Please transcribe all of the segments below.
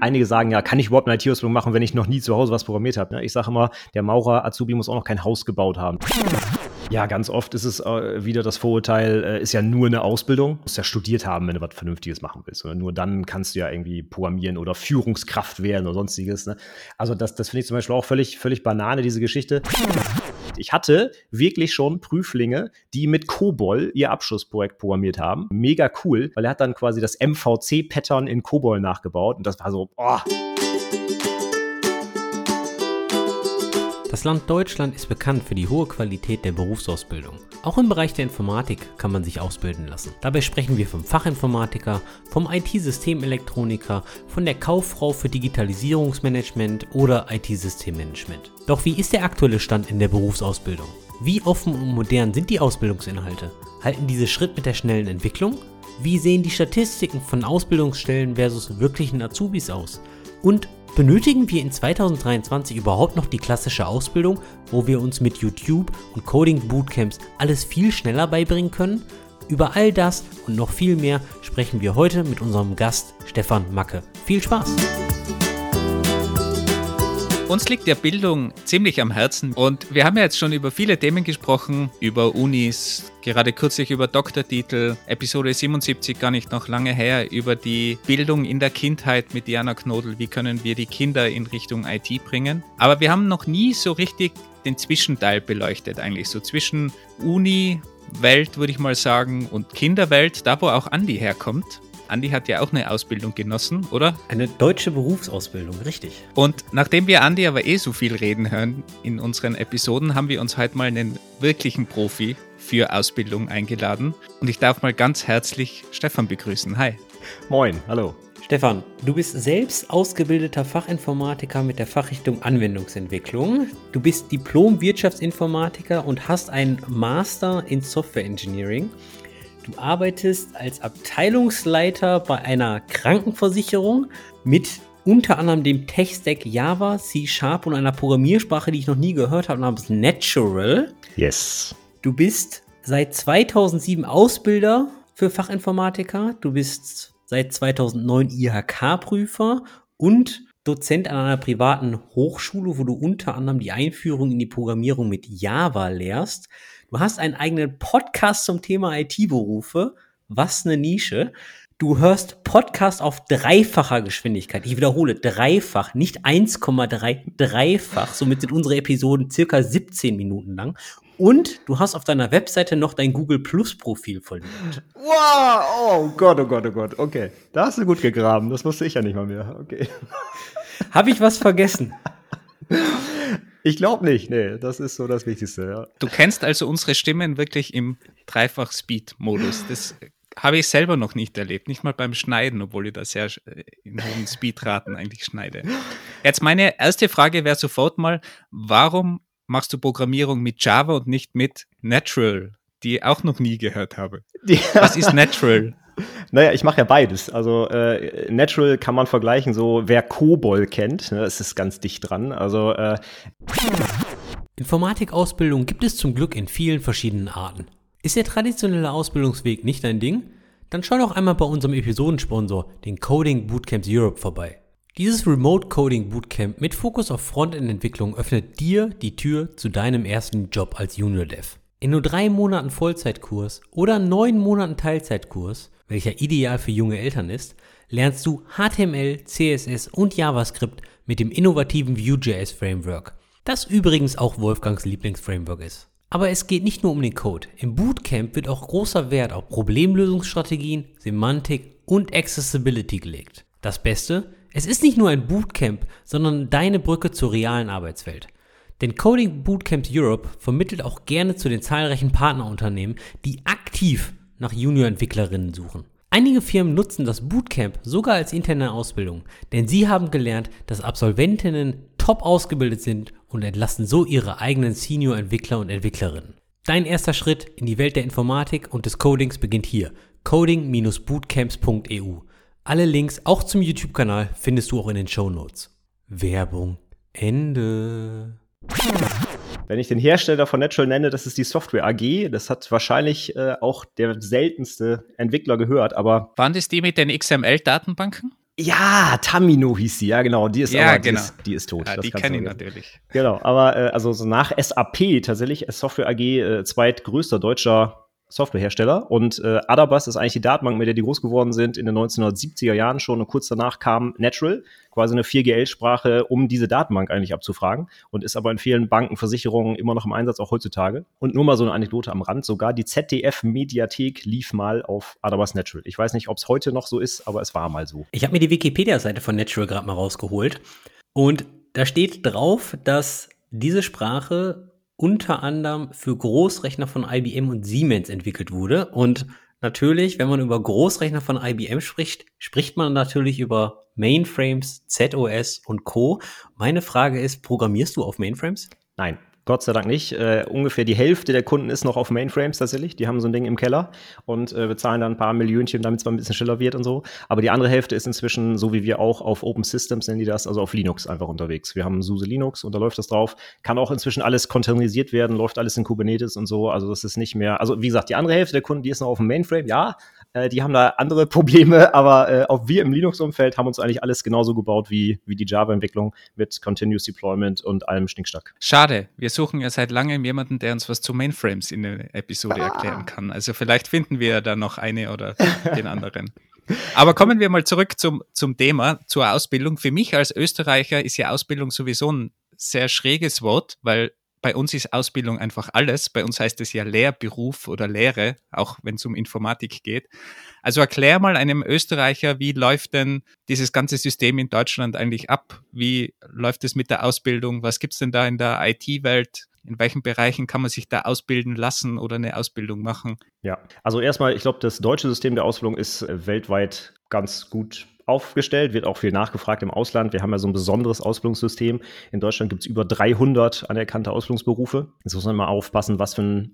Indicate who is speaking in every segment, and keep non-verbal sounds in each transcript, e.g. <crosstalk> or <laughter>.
Speaker 1: Einige sagen ja, kann ich überhaupt eine IT-Ausbildung machen, wenn ich noch nie zu Hause was programmiert habe? Ne? Ich sage immer, der Maurer Azubi muss auch noch kein Haus gebaut haben. Ja, ganz oft ist es äh, wieder das Vorurteil, äh, ist ja nur eine Ausbildung. Du musst ja studiert haben, wenn du was Vernünftiges machen willst. Oder nur dann kannst du ja irgendwie programmieren oder Führungskraft werden oder sonstiges. Ne? Also das, das finde ich zum Beispiel auch völlig, völlig Banane, diese Geschichte. Ich hatte wirklich schon Prüflinge, die mit COBOL ihr Abschlussprojekt programmiert haben. Mega cool, weil er hat dann quasi das MVC-Pattern in COBOL nachgebaut. Und das war so, boah.
Speaker 2: Das Land Deutschland ist bekannt für die hohe Qualität der Berufsausbildung. Auch im Bereich der Informatik kann man sich ausbilden lassen. Dabei sprechen wir vom Fachinformatiker, vom IT-Systemelektroniker, von der Kauffrau für Digitalisierungsmanagement oder IT-Systemmanagement. Doch wie ist der aktuelle Stand in der Berufsausbildung? Wie offen und modern sind die Ausbildungsinhalte? Halten diese Schritt mit der schnellen Entwicklung? Wie sehen die Statistiken von Ausbildungsstellen versus wirklichen Azubis aus? Und Benötigen wir in 2023 überhaupt noch die klassische Ausbildung, wo wir uns mit YouTube und Coding Bootcamps alles viel schneller beibringen können? Über all das und noch viel mehr sprechen wir heute mit unserem Gast Stefan Macke. Viel Spaß!
Speaker 3: Uns liegt ja Bildung ziemlich am Herzen und wir haben ja jetzt schon über viele Themen gesprochen, über Unis, gerade kürzlich über Doktortitel, Episode 77 gar nicht noch lange her, über die Bildung in der Kindheit mit Diana Knodel, wie können wir die Kinder in Richtung IT bringen. Aber wir haben noch nie so richtig den Zwischenteil beleuchtet eigentlich, so zwischen Uni, Welt würde ich mal sagen und Kinderwelt, da wo auch Andi herkommt. Andi hat ja auch eine Ausbildung genossen, oder?
Speaker 2: Eine deutsche Berufsausbildung, richtig.
Speaker 3: Und nachdem wir Andi aber eh so viel reden hören in unseren Episoden, haben wir uns heute mal einen wirklichen Profi für Ausbildung eingeladen. Und ich darf mal ganz herzlich Stefan begrüßen. Hi.
Speaker 1: Moin, hallo.
Speaker 2: Stefan, du bist selbst ausgebildeter Fachinformatiker mit der Fachrichtung Anwendungsentwicklung. Du bist Diplom-Wirtschaftsinformatiker und hast einen Master in Software Engineering. Du arbeitest als Abteilungsleiter bei einer Krankenversicherung mit unter anderem dem Tech-Stack Java, C Sharp und einer Programmiersprache, die ich noch nie gehört habe, namens Natural.
Speaker 1: Yes.
Speaker 2: Du bist seit 2007 Ausbilder für Fachinformatiker. Du bist seit 2009 IHK-Prüfer und Dozent an einer privaten Hochschule, wo du unter anderem die Einführung in die Programmierung mit Java lehrst. Du hast einen eigenen Podcast zum Thema IT-Berufe. Was eine Nische. Du hörst Podcast auf dreifacher Geschwindigkeit. Ich wiederhole, dreifach, nicht 1,3, dreifach. Somit sind unsere Episoden circa 17 Minuten lang. Und du hast auf deiner Webseite noch dein Google Plus Profil verlinkt.
Speaker 1: Wow, oh Gott, oh Gott, oh Gott. Okay, da hast du gut gegraben. Das wusste ich ja nicht mal mehr. Okay.
Speaker 2: Habe ich was vergessen? <laughs>
Speaker 1: Ich glaube nicht, nee, das ist so das Wichtigste, ja.
Speaker 3: Du kennst also unsere Stimmen wirklich im Dreifach-Speed-Modus. Das habe ich selber noch nicht erlebt, nicht mal beim Schneiden, obwohl ich da sehr äh, in hohen Speedraten eigentlich schneide. Jetzt meine erste Frage wäre sofort mal, warum machst du Programmierung mit Java und nicht mit Natural, die ich auch noch nie gehört habe? <laughs> Ja. Was ist Natural?
Speaker 1: Naja, ich mache ja beides. Also äh, Natural kann man vergleichen, so wer Kobol kennt, ne, es ist ganz dicht dran. Also äh
Speaker 2: Informatikausbildung gibt es zum Glück in vielen verschiedenen Arten. Ist der traditionelle Ausbildungsweg nicht dein Ding? Dann schau doch einmal bei unserem Episodensponsor, den Coding Bootcamps Europe, vorbei. Dieses Remote Coding Bootcamp mit Fokus auf Frontend-Entwicklung öffnet dir die Tür zu deinem ersten Job als Junior Dev. In nur drei Monaten Vollzeitkurs oder neun Monaten Teilzeitkurs welcher ideal für junge Eltern ist, lernst du HTML, CSS und JavaScript mit dem innovativen Vue.js Framework, das übrigens auch Wolfgangs Lieblingsframework ist. Aber es geht nicht nur um den Code. Im Bootcamp wird auch großer Wert auf Problemlösungsstrategien, Semantik und Accessibility gelegt. Das Beste, es ist nicht nur ein Bootcamp, sondern deine Brücke zur realen Arbeitswelt. Denn Coding Bootcamps Europe vermittelt auch gerne zu den zahlreichen Partnerunternehmen, die aktiv nach Junior-Entwicklerinnen suchen. Einige Firmen nutzen das Bootcamp sogar als interne Ausbildung, denn sie haben gelernt, dass Absolventinnen top ausgebildet sind und entlasten so ihre eigenen Senior-Entwickler und Entwicklerinnen. Dein erster Schritt in die Welt der Informatik und des Codings beginnt hier. coding-bootcamps.eu. Alle Links auch zum YouTube-Kanal findest du auch in den Show Notes. Werbung Ende.
Speaker 1: Wenn ich den Hersteller von Natural nenne, das ist die Software AG. Das hat wahrscheinlich äh, auch der seltenste Entwickler gehört, aber.
Speaker 3: Waren das die mit den XML-Datenbanken?
Speaker 1: Ja, Tamino hieß sie, ja genau. Die ist
Speaker 3: Ja,
Speaker 1: aber,
Speaker 3: genau.
Speaker 1: die, ist, die ist tot.
Speaker 3: Ja, die kenne ich natürlich.
Speaker 1: Genau, aber äh, also so nach SAP tatsächlich, Software AG, äh, zweitgrößter deutscher Softwarehersteller. Und äh, Adabas ist eigentlich die Datenbank, mit der die groß geworden sind, in den 1970er Jahren schon. Und kurz danach kam Natural, quasi eine 4GL-Sprache, um diese Datenbank eigentlich abzufragen. Und ist aber in vielen Banken, Versicherungen immer noch im Einsatz, auch heutzutage. Und nur mal so eine Anekdote am Rand, sogar die ZDF-Mediathek lief mal auf Adabas Natural. Ich weiß nicht, ob es heute noch so ist, aber es war mal so.
Speaker 2: Ich habe mir die Wikipedia-Seite von Natural gerade mal rausgeholt. Und da steht drauf, dass diese Sprache unter anderem für Großrechner von IBM und Siemens entwickelt wurde. Und natürlich, wenn man über Großrechner von IBM spricht, spricht man natürlich über Mainframes, ZOS und Co. Meine Frage ist, programmierst du auf Mainframes?
Speaker 1: Nein, Gott sei Dank nicht. Äh, ungefähr die Hälfte der Kunden ist noch auf Mainframes tatsächlich. Die haben so ein Ding im Keller und äh, bezahlen dann ein paar Millionchen, damit es mal ein bisschen schneller wird und so. Aber die andere Hälfte ist inzwischen, so wie wir auch, auf Open Systems nennen die das, also auf Linux einfach unterwegs. Wir haben SUSE Linux und da läuft das drauf. Kann auch inzwischen alles containerisiert werden, läuft alles in Kubernetes und so. Also das ist nicht mehr, also wie gesagt, die andere Hälfte der Kunden, die ist noch auf dem Mainframe, ja. Äh, die haben da andere <laughs> Probleme, aber äh, auch wir im Linux-Umfeld haben uns eigentlich alles genauso gebaut wie, wie die Java-Entwicklung mit Continuous Deployment und allem Schnickschnack.
Speaker 3: Schade, wir suchen ja seit langem jemanden, der uns was zu Mainframes in der Episode erklären kann. Also vielleicht finden wir da noch eine oder <laughs> den anderen. Aber kommen wir mal zurück zum, zum Thema, zur Ausbildung. Für mich als Österreicher ist ja Ausbildung sowieso ein sehr schräges Wort, weil bei uns ist Ausbildung einfach alles. Bei uns heißt es ja Lehrberuf oder Lehre, auch wenn es um Informatik geht. Also erklär mal einem Österreicher, wie läuft denn dieses ganze System in Deutschland eigentlich ab? Wie läuft es mit der Ausbildung? Was gibt's denn da in der IT-Welt? In welchen Bereichen kann man sich da ausbilden lassen oder eine Ausbildung machen?
Speaker 1: Ja, also erstmal, ich glaube, das deutsche System der Ausbildung ist äh, weltweit ganz gut aufgestellt, wird auch viel nachgefragt im Ausland. Wir haben ja so ein besonderes Ausbildungssystem. In Deutschland gibt es über 300 anerkannte Ausbildungsberufe. Jetzt muss man mal aufpassen, was für ein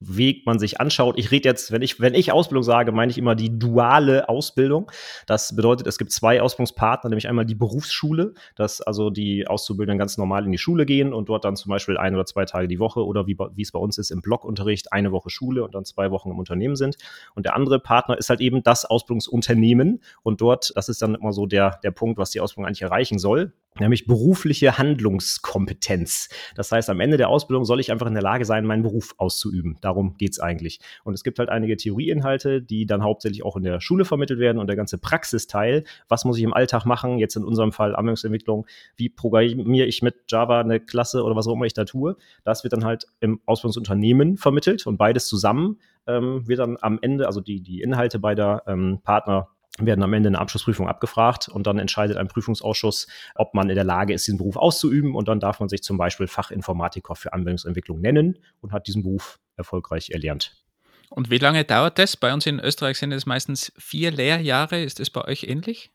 Speaker 1: Ausbildungsweg man sich anschaut. Ich rede jetzt, wenn ich, wenn ich Ausbildung sage, meine ich immer die duale Ausbildung. Das bedeutet, es gibt zwei Ausbildungspartner, nämlich einmal die Berufsschule, dass also die Auszubildenden ganz normal in die Schule gehen und dort dann zum Beispiel ein oder zwei Tage die Woche oder wie, wie es bei uns ist im Blockunterricht, eine Woche Schule und dann zwei Wochen im Unternehmen sind. Und der andere Partner ist halt eben das Ausbildungsunternehmen. Und dort, das ist dann immer so der, der Punkt, was die Ausbildung eigentlich erreichen soll, nämlich berufliche Handlungskompetenz. Das heißt, am Ende der Ausbildung soll ich einfach in der Lage sein, meinen Beruf auszuüben. Darum geht's eigentlich. Und es gibt halt einige Theorieinhalte, die dann hauptsächlich auch in der Schule vermittelt werden und der ganze Praxisteil, was muss ich im Alltag machen, jetzt in unserem Fall Anwendungsentwicklung, wie programmiere ich mit Java eine Klasse oder was auch immer ich da tue, das wird dann halt im Ausbildungsunternehmen vermittelt und beides zusammen ähm, wird dann am Ende, also die, die Inhalte beider ähm, Partner werden am Ende in der Abschlussprüfung abgefragt und dann entscheidet ein Prüfungsausschuss, ob man in der Lage ist, diesen Beruf auszuüben und dann darf man sich zum Beispiel Fachinformatiker für Anwendungsentwicklung nennen und hat diesen Beruf erfolgreich erlernt.
Speaker 3: Und wie lange dauert das? Bei uns in Österreich sind es meistens vier Lehrjahre. Ist das bei euch ähnlich?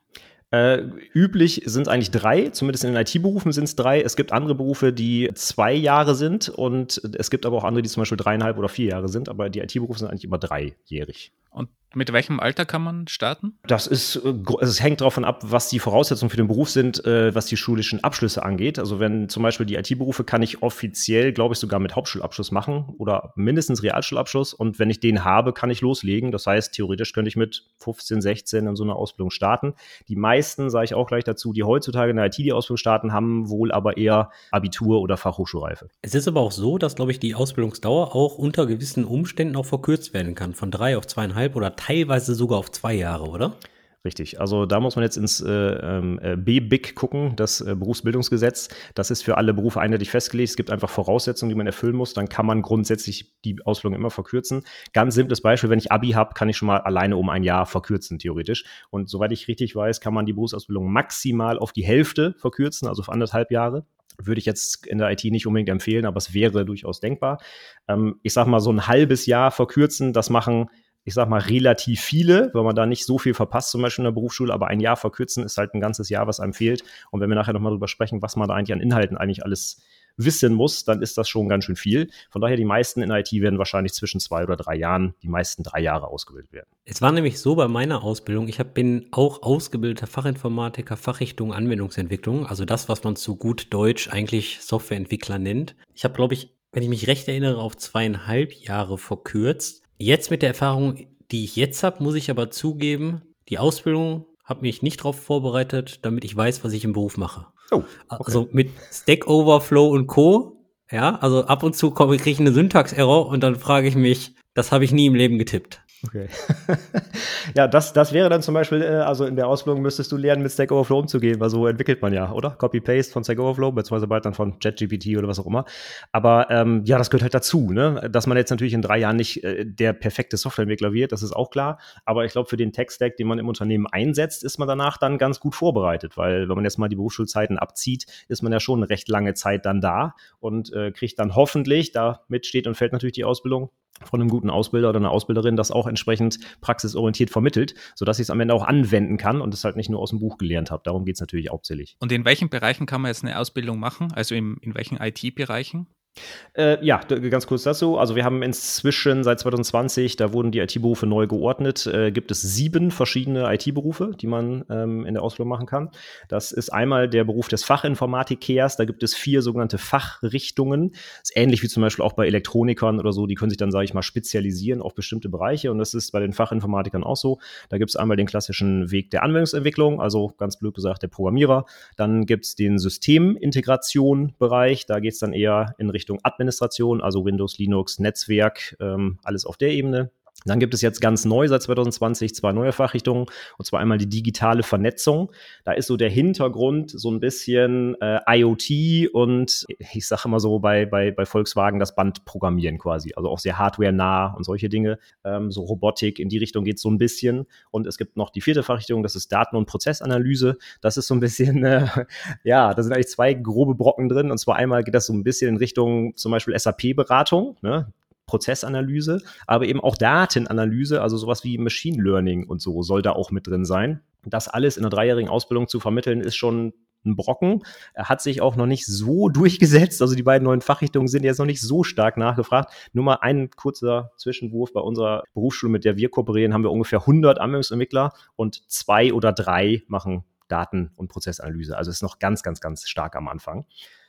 Speaker 1: Äh, üblich sind es eigentlich drei, zumindest in den IT-Berufen sind es drei. Es gibt andere Berufe, die zwei Jahre sind und es gibt aber auch andere, die zum Beispiel dreieinhalb oder vier Jahre sind, aber die IT-Berufe sind eigentlich immer dreijährig.
Speaker 3: Und mit welchem Alter kann man starten?
Speaker 1: Das ist, äh, also es hängt davon ab, was die Voraussetzungen für den Beruf sind, äh, was die schulischen Abschlüsse angeht. Also wenn zum Beispiel die IT-Berufe kann ich offiziell, glaube ich, sogar mit Hauptschulabschluss machen oder mindestens Realschulabschluss. Und wenn ich den habe, kann ich loslegen. Das heißt, theoretisch könnte ich mit 15, 16 in so einer Ausbildung starten. Die meisten, sage ich auch gleich dazu, die heutzutage in der IT die Ausbildung starten, haben wohl aber eher Abitur oder Fachhochschulreife.
Speaker 2: Es ist aber auch so, dass, glaube ich, die Ausbildungsdauer auch unter gewissen Umständen auch verkürzt werden kann. Von drei auf zweieinhalb oder teilweise sogar auf zwei Jahre, oder?
Speaker 1: Richtig. Also da muss man jetzt ins äh, ähm, äh, BBIG gucken, das äh, Berufsbildungsgesetz. Das ist für alle Berufe eindeutig festgelegt. Es gibt einfach Voraussetzungen, die man erfüllen muss. Dann kann man grundsätzlich die Ausbildung immer verkürzen. Ganz simples Beispiel, wenn ich Abi habe, kann ich schon mal alleine um ein Jahr verkürzen, theoretisch. Und soweit ich richtig weiß, kann man die Berufsausbildung maximal auf die Hälfte verkürzen, also auf anderthalb Jahre. Würde ich jetzt in der IT nicht unbedingt empfehlen, aber es wäre durchaus denkbar. Ähm, ich sag mal, so ein halbes Jahr verkürzen, das machen ich sag mal, relativ viele, weil man da nicht so viel verpasst, zum Beispiel in der Berufsschule, aber ein Jahr verkürzen ist halt ein ganzes Jahr, was einem fehlt. Und wenn wir nachher nochmal drüber sprechen, was man da eigentlich an Inhalten eigentlich alles wissen muss, dann ist das schon ganz schön viel. Von daher, die meisten in IT werden wahrscheinlich zwischen zwei oder drei Jahren, die meisten drei Jahre ausgebildet werden.
Speaker 2: Es war nämlich so bei meiner Ausbildung, ich bin auch ausgebildeter Fachinformatiker, Fachrichtung Anwendungsentwicklung, also das, was man zu gut Deutsch eigentlich Softwareentwickler nennt. Ich habe, glaube ich, wenn ich mich recht erinnere, auf zweieinhalb Jahre verkürzt. Jetzt mit der Erfahrung, die ich jetzt habe, muss ich aber zugeben, die Ausbildung habe mich nicht darauf vorbereitet, damit ich weiß, was ich im Beruf mache.
Speaker 1: Oh,
Speaker 2: okay. Also mit Stack Overflow und Co. Ja, also ab und zu kriege ich eine Syntax-Error und dann frage ich mich, das habe ich nie im Leben getippt.
Speaker 1: Okay. <laughs> ja, das, das wäre dann zum Beispiel, äh, also in der Ausbildung müsstest du lernen, mit Stack Overflow umzugehen, weil so entwickelt man ja, oder? Copy-Paste von Stack Overflow, beziehungsweise bald dann von ChatGPT oder was auch immer. Aber ähm, ja, das gehört halt dazu, ne? Dass man jetzt natürlich in drei Jahren nicht äh, der perfekte Softwareentwickler wird, das ist auch klar. Aber ich glaube, für den Tech-Stack, den man im Unternehmen einsetzt, ist man danach dann ganz gut vorbereitet, weil wenn man jetzt mal die Berufsschulzeiten abzieht, ist man ja schon eine recht lange Zeit dann da und äh, kriegt dann hoffentlich, damit steht und fällt natürlich die Ausbildung, von einem guten Ausbilder oder einer Ausbilderin das auch entsprechend praxisorientiert vermittelt, sodass ich es am Ende auch anwenden kann und es halt nicht nur aus dem Buch gelernt habe. Darum geht es natürlich hauptsächlich.
Speaker 3: Und in welchen Bereichen kann man jetzt eine Ausbildung machen? Also in, in welchen IT-Bereichen?
Speaker 1: Äh, ja, ganz kurz dazu. Also wir haben inzwischen seit 2020, da wurden die IT-Berufe neu geordnet, äh, gibt es sieben verschiedene IT-Berufe, die man ähm, in der Ausbildung machen kann. Das ist einmal der Beruf des Fachinformatikers, da gibt es vier sogenannte Fachrichtungen. Das ist ähnlich wie zum Beispiel auch bei Elektronikern oder so, die können sich dann, sage ich mal, spezialisieren auf bestimmte Bereiche und das ist bei den Fachinformatikern auch so. Da gibt es einmal den klassischen Weg der Anwendungsentwicklung, also ganz blöd gesagt der Programmierer. Dann gibt es den Systemintegration-Bereich, da geht es dann eher in Richtung Richtung Administration, also Windows, Linux, Netzwerk, ähm, alles auf der Ebene. Dann gibt es jetzt ganz neu seit 2020 zwei neue Fachrichtungen, und zwar einmal die digitale Vernetzung. Da ist so der Hintergrund so ein bisschen äh, IoT und ich sage immer so bei, bei, bei Volkswagen das Bandprogrammieren quasi, also auch sehr hardware-nah und solche Dinge. Ähm, so Robotik, in die Richtung geht es so ein bisschen. Und es gibt noch die vierte Fachrichtung, das ist Daten- und Prozessanalyse. Das ist so ein bisschen, äh, <laughs> ja, da sind eigentlich zwei grobe Brocken drin. Und zwar einmal geht das so ein bisschen in Richtung zum Beispiel SAP-Beratung. Ne? Prozessanalyse, aber eben auch Datenanalyse, also sowas wie Machine Learning und so soll da auch mit drin sein. Das alles in einer dreijährigen Ausbildung zu vermitteln, ist schon ein Brocken. Er hat sich auch noch nicht so <laughs> durchgesetzt. Also die beiden neuen Fachrichtungen sind jetzt noch nicht so stark nachgefragt. Nur mal ein kurzer Zwischenwurf. Bei unserer Berufsschule, mit der wir kooperieren, haben wir ungefähr 100 Anwendungsentwickler und zwei oder drei machen Daten- und Prozessanalyse. Also ist noch ganz, ganz, ganz stark am Anfang.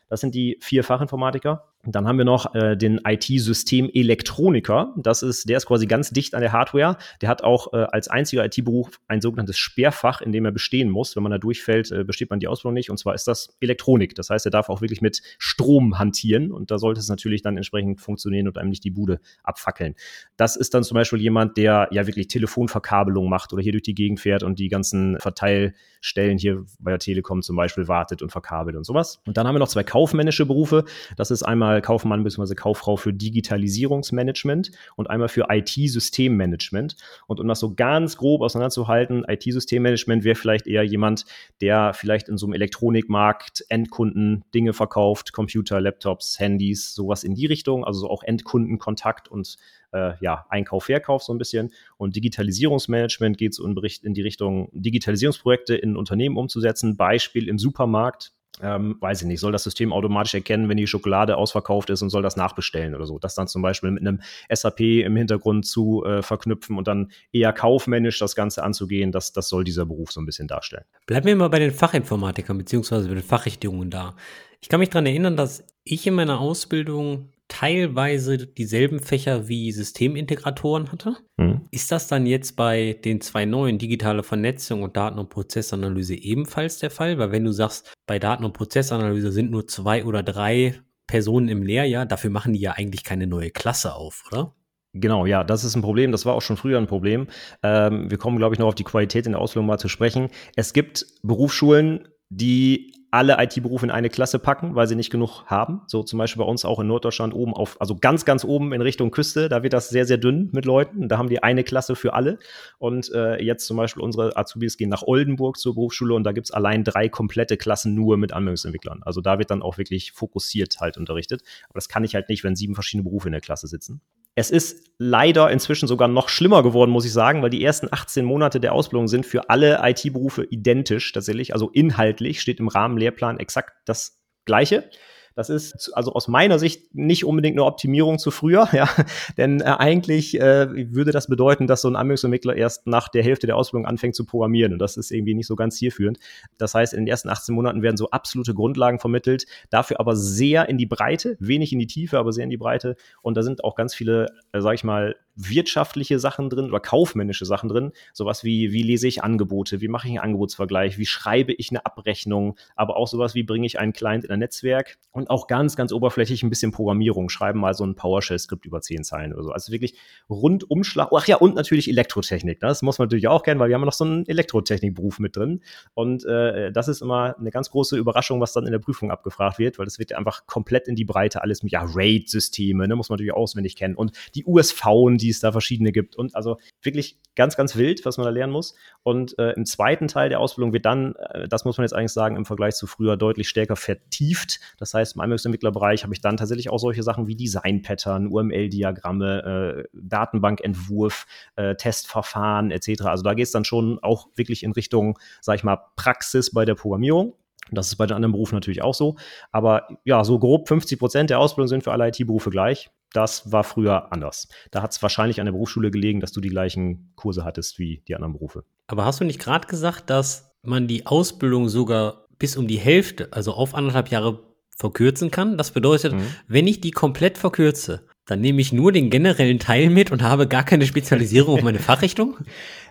Speaker 1: Das sind die vier Fachinformatiker. Dann haben wir noch äh, den IT-System-Elektroniker. Das ist, der ist quasi ganz dicht an der Hardware. Der hat auch äh, als einziger IT-Beruf ein sogenanntes Sperrfach, in dem er bestehen muss. Wenn man da durchfällt, äh, besteht man die Ausbildung nicht. Und zwar ist das Elektronik. Das heißt, er darf auch wirklich mit Strom hantieren. Und da sollte es natürlich dann entsprechend funktionieren und einem nicht die Bude abfackeln. Das ist dann zum Beispiel jemand, der ja wirklich Telefonverkabelung macht oder hier durch die Gegend fährt und die ganzen Verteilstellen hier bei der Telekom zum Beispiel wartet und verkabelt und sowas. Und dann haben wir noch zwei kaufmännische Berufe. Das ist einmal einmal Kaufmann bzw. Kauffrau für Digitalisierungsmanagement und einmal für IT-Systemmanagement. Und um das so ganz grob auseinanderzuhalten, IT-Systemmanagement wäre vielleicht eher jemand, der vielleicht in so einem Elektronikmarkt Endkunden Dinge verkauft, Computer, Laptops, Handys, sowas in die Richtung, also auch Endkundenkontakt und äh, ja, Einkauf, Verkauf so ein bisschen. Und Digitalisierungsmanagement geht so in, in die Richtung, Digitalisierungsprojekte in Unternehmen umzusetzen. Beispiel im Supermarkt ähm, weiß ich nicht, soll das System automatisch erkennen, wenn die Schokolade ausverkauft ist und soll das nachbestellen oder so. Das dann zum Beispiel mit einem SAP im Hintergrund zu äh, verknüpfen und dann eher kaufmännisch das Ganze anzugehen, das, das soll dieser Beruf so ein bisschen darstellen.
Speaker 2: Bleiben wir mal bei den Fachinformatikern beziehungsweise bei den Fachrichtungen da. Ich kann mich daran erinnern, dass ich in meiner Ausbildung teilweise dieselben Fächer wie Systemintegratoren hatte. Mhm. Ist das dann jetzt bei den zwei neuen, digitale Vernetzung und Daten- und Prozessanalyse ebenfalls der Fall? Weil wenn du sagst, bei Daten- und Prozessanalyse sind nur zwei oder drei Personen im Lehrjahr, dafür machen die ja eigentlich keine neue Klasse auf, oder?
Speaker 1: Genau, ja, das ist ein Problem. Das war auch schon früher ein Problem. Ähm, wir kommen, glaube ich, noch auf die Qualität in der Ausbildung mal zu sprechen. Es gibt Berufsschulen, die alle IT-Berufe in eine Klasse packen, weil sie nicht genug haben. So zum Beispiel bei uns auch in Norddeutschland oben auf, also ganz, ganz oben in Richtung Küste, da wird das sehr, sehr dünn mit Leuten. Da haben die eine Klasse für alle. Und äh, jetzt zum Beispiel unsere Azubis gehen nach Oldenburg zur Berufsschule und da gibt's allein drei komplette Klassen nur mit Anwendungsentwicklern. Also da wird dann auch wirklich fokussiert halt unterrichtet. Aber das kann ich halt nicht, wenn sieben verschiedene Berufe in der Klasse sitzen. Es ist leider inzwischen sogar noch schlimmer geworden, muss ich sagen, weil die ersten 18 Monate der Ausbildung sind für alle IT-Berufe identisch tatsächlich. Also inhaltlich steht im Rahmenlehrplan exakt das Gleiche. Das ist also aus meiner Sicht nicht unbedingt eine Optimierung zu früher, <laughs> ja, denn äh, eigentlich äh, würde das bedeuten, dass so ein Anwendungsentwickler erst nach der Hälfte der Ausbildung anfängt zu programmieren. Und das ist irgendwie nicht so ganz zielführend. Das heißt, in den ersten 18 Monaten werden so absolute Grundlagen vermittelt, dafür aber sehr in die Breite, wenig in die Tiefe, aber sehr in die Breite. Und da sind auch ganz viele, äh, sag ich mal, wirtschaftliche Sachen drin oder kaufmännische Sachen drin. Sowas wie, wie lese ich Angebote, wie mache ich einen Angebotsvergleich, wie schreibe ich eine Abrechnung, aber auch sowas wie bringe ich einen Client in ein Netzwerk und auch ganz, ganz oberflächlich ein bisschen Programmierung, schreiben mal so ein PowerShell-Skript über zehn Zeilen oder so. Also wirklich Rundumschlag. Ach ja, und natürlich Elektrotechnik. Ne? Das muss man natürlich auch kennen, weil wir haben noch so einen Elektrotechnikberuf mit drin. Und äh, das ist immer eine ganz große Überraschung, was dann in der Prüfung abgefragt wird, weil das wird ja einfach komplett in die Breite alles mit, ja, RAID-Systeme, ne, muss man natürlich auswendig kennen. Und die USV, die es da verschiedene gibt. Und also wirklich ganz, ganz wild, was man da lernen muss. Und äh, im zweiten Teil der Ausbildung wird dann, äh, das muss man jetzt eigentlich sagen, im Vergleich zu früher deutlich stärker vertieft. Das heißt, im Anwendungsentwicklerbereich habe ich dann tatsächlich auch solche Sachen wie Design-Pattern, UML-Diagramme, äh, Datenbankentwurf, äh, Testverfahren etc. Also da geht es dann schon auch wirklich in Richtung, sag ich mal, Praxis bei der Programmierung. Das ist bei den anderen Berufen natürlich auch so. Aber ja, so grob 50 Prozent der Ausbildung sind für alle IT-Berufe gleich. Das war früher anders. Da hat es wahrscheinlich an der Berufsschule gelegen, dass du die gleichen Kurse hattest wie die anderen Berufe.
Speaker 2: Aber hast du nicht gerade gesagt, dass man die Ausbildung sogar bis um die Hälfte, also auf anderthalb Jahre verkürzen kann? Das bedeutet, mhm. wenn ich die komplett verkürze, dann nehme ich nur den generellen Teil mit und habe gar keine Spezialisierung auf meine <laughs> Fachrichtung?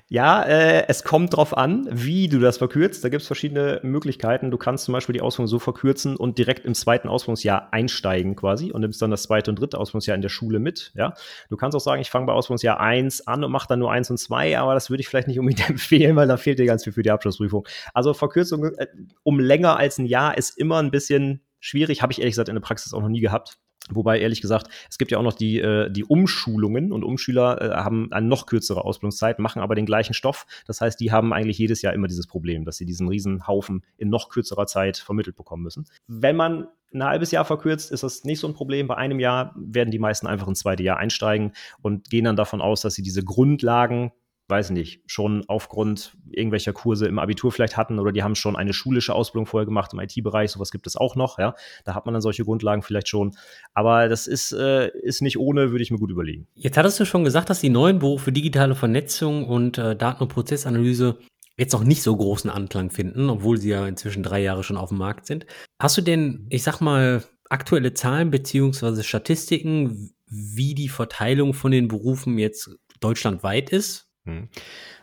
Speaker 1: Ja, äh, es kommt drauf an, wie du das verkürzt. Da gibt es verschiedene Möglichkeiten. Du kannst zum Beispiel die Ausbildung so verkürzen und direkt im zweiten Ausbildungsjahr einsteigen quasi und nimmst dann das zweite und dritte Ausbildungsjahr in der Schule mit. Ja, du kannst auch sagen, ich fange bei Ausbildungsjahr 1 an und mache dann nur 1 und 2, aber das würde ich vielleicht nicht unbedingt <laughs> empfehlen, weil da fehlt dir ganz viel für die Abschlussprüfung. Also Verkürzung äh, um länger als ein Jahr ist immer ein bisschen schwierig. Habe ich ehrlich gesagt in der Praxis auch noch nie gehabt. Wobei, ehrlich gesagt, es gibt ja auch noch die, äh, die Umschulungen und Umschüler äh, haben eine noch kürzere Ausbildungszeit, machen aber den gleichen Stoff. Das heißt, die haben eigentlich jedes Jahr immer dieses Problem, dass sie diesen riesen Haufen in noch kürzerer Zeit vermittelt bekommen müssen. Wenn man ein halbes Jahr verkürzt, ist das nicht so ein Problem. Bei einem Jahr werden die meisten einfach ins zweite Jahr einsteigen und gehen dann davon aus, dass sie diese Grundlagen weiß nicht, schon aufgrund irgendwelcher Kurse im Abitur vielleicht hatten oder die haben schon eine schulische Ausbildung vorher gemacht im IT-Bereich, sowas gibt es auch noch, ja. Da hat man dann solche Grundlagen vielleicht schon. Aber das ist, äh, ist nicht ohne, würde ich mir gut überlegen.
Speaker 2: Jetzt hattest du schon gesagt, dass die neuen Berufe digitale Vernetzung und äh, Daten- und Prozessanalyse jetzt noch nicht so großen Anklang finden, obwohl sie ja inzwischen drei Jahre schon auf dem Markt sind. Hast du denn, ich sag mal, aktuelle Zahlen beziehungsweise Statistiken, wie die Verteilung von den Berufen jetzt deutschlandweit ist?
Speaker 1: Hm.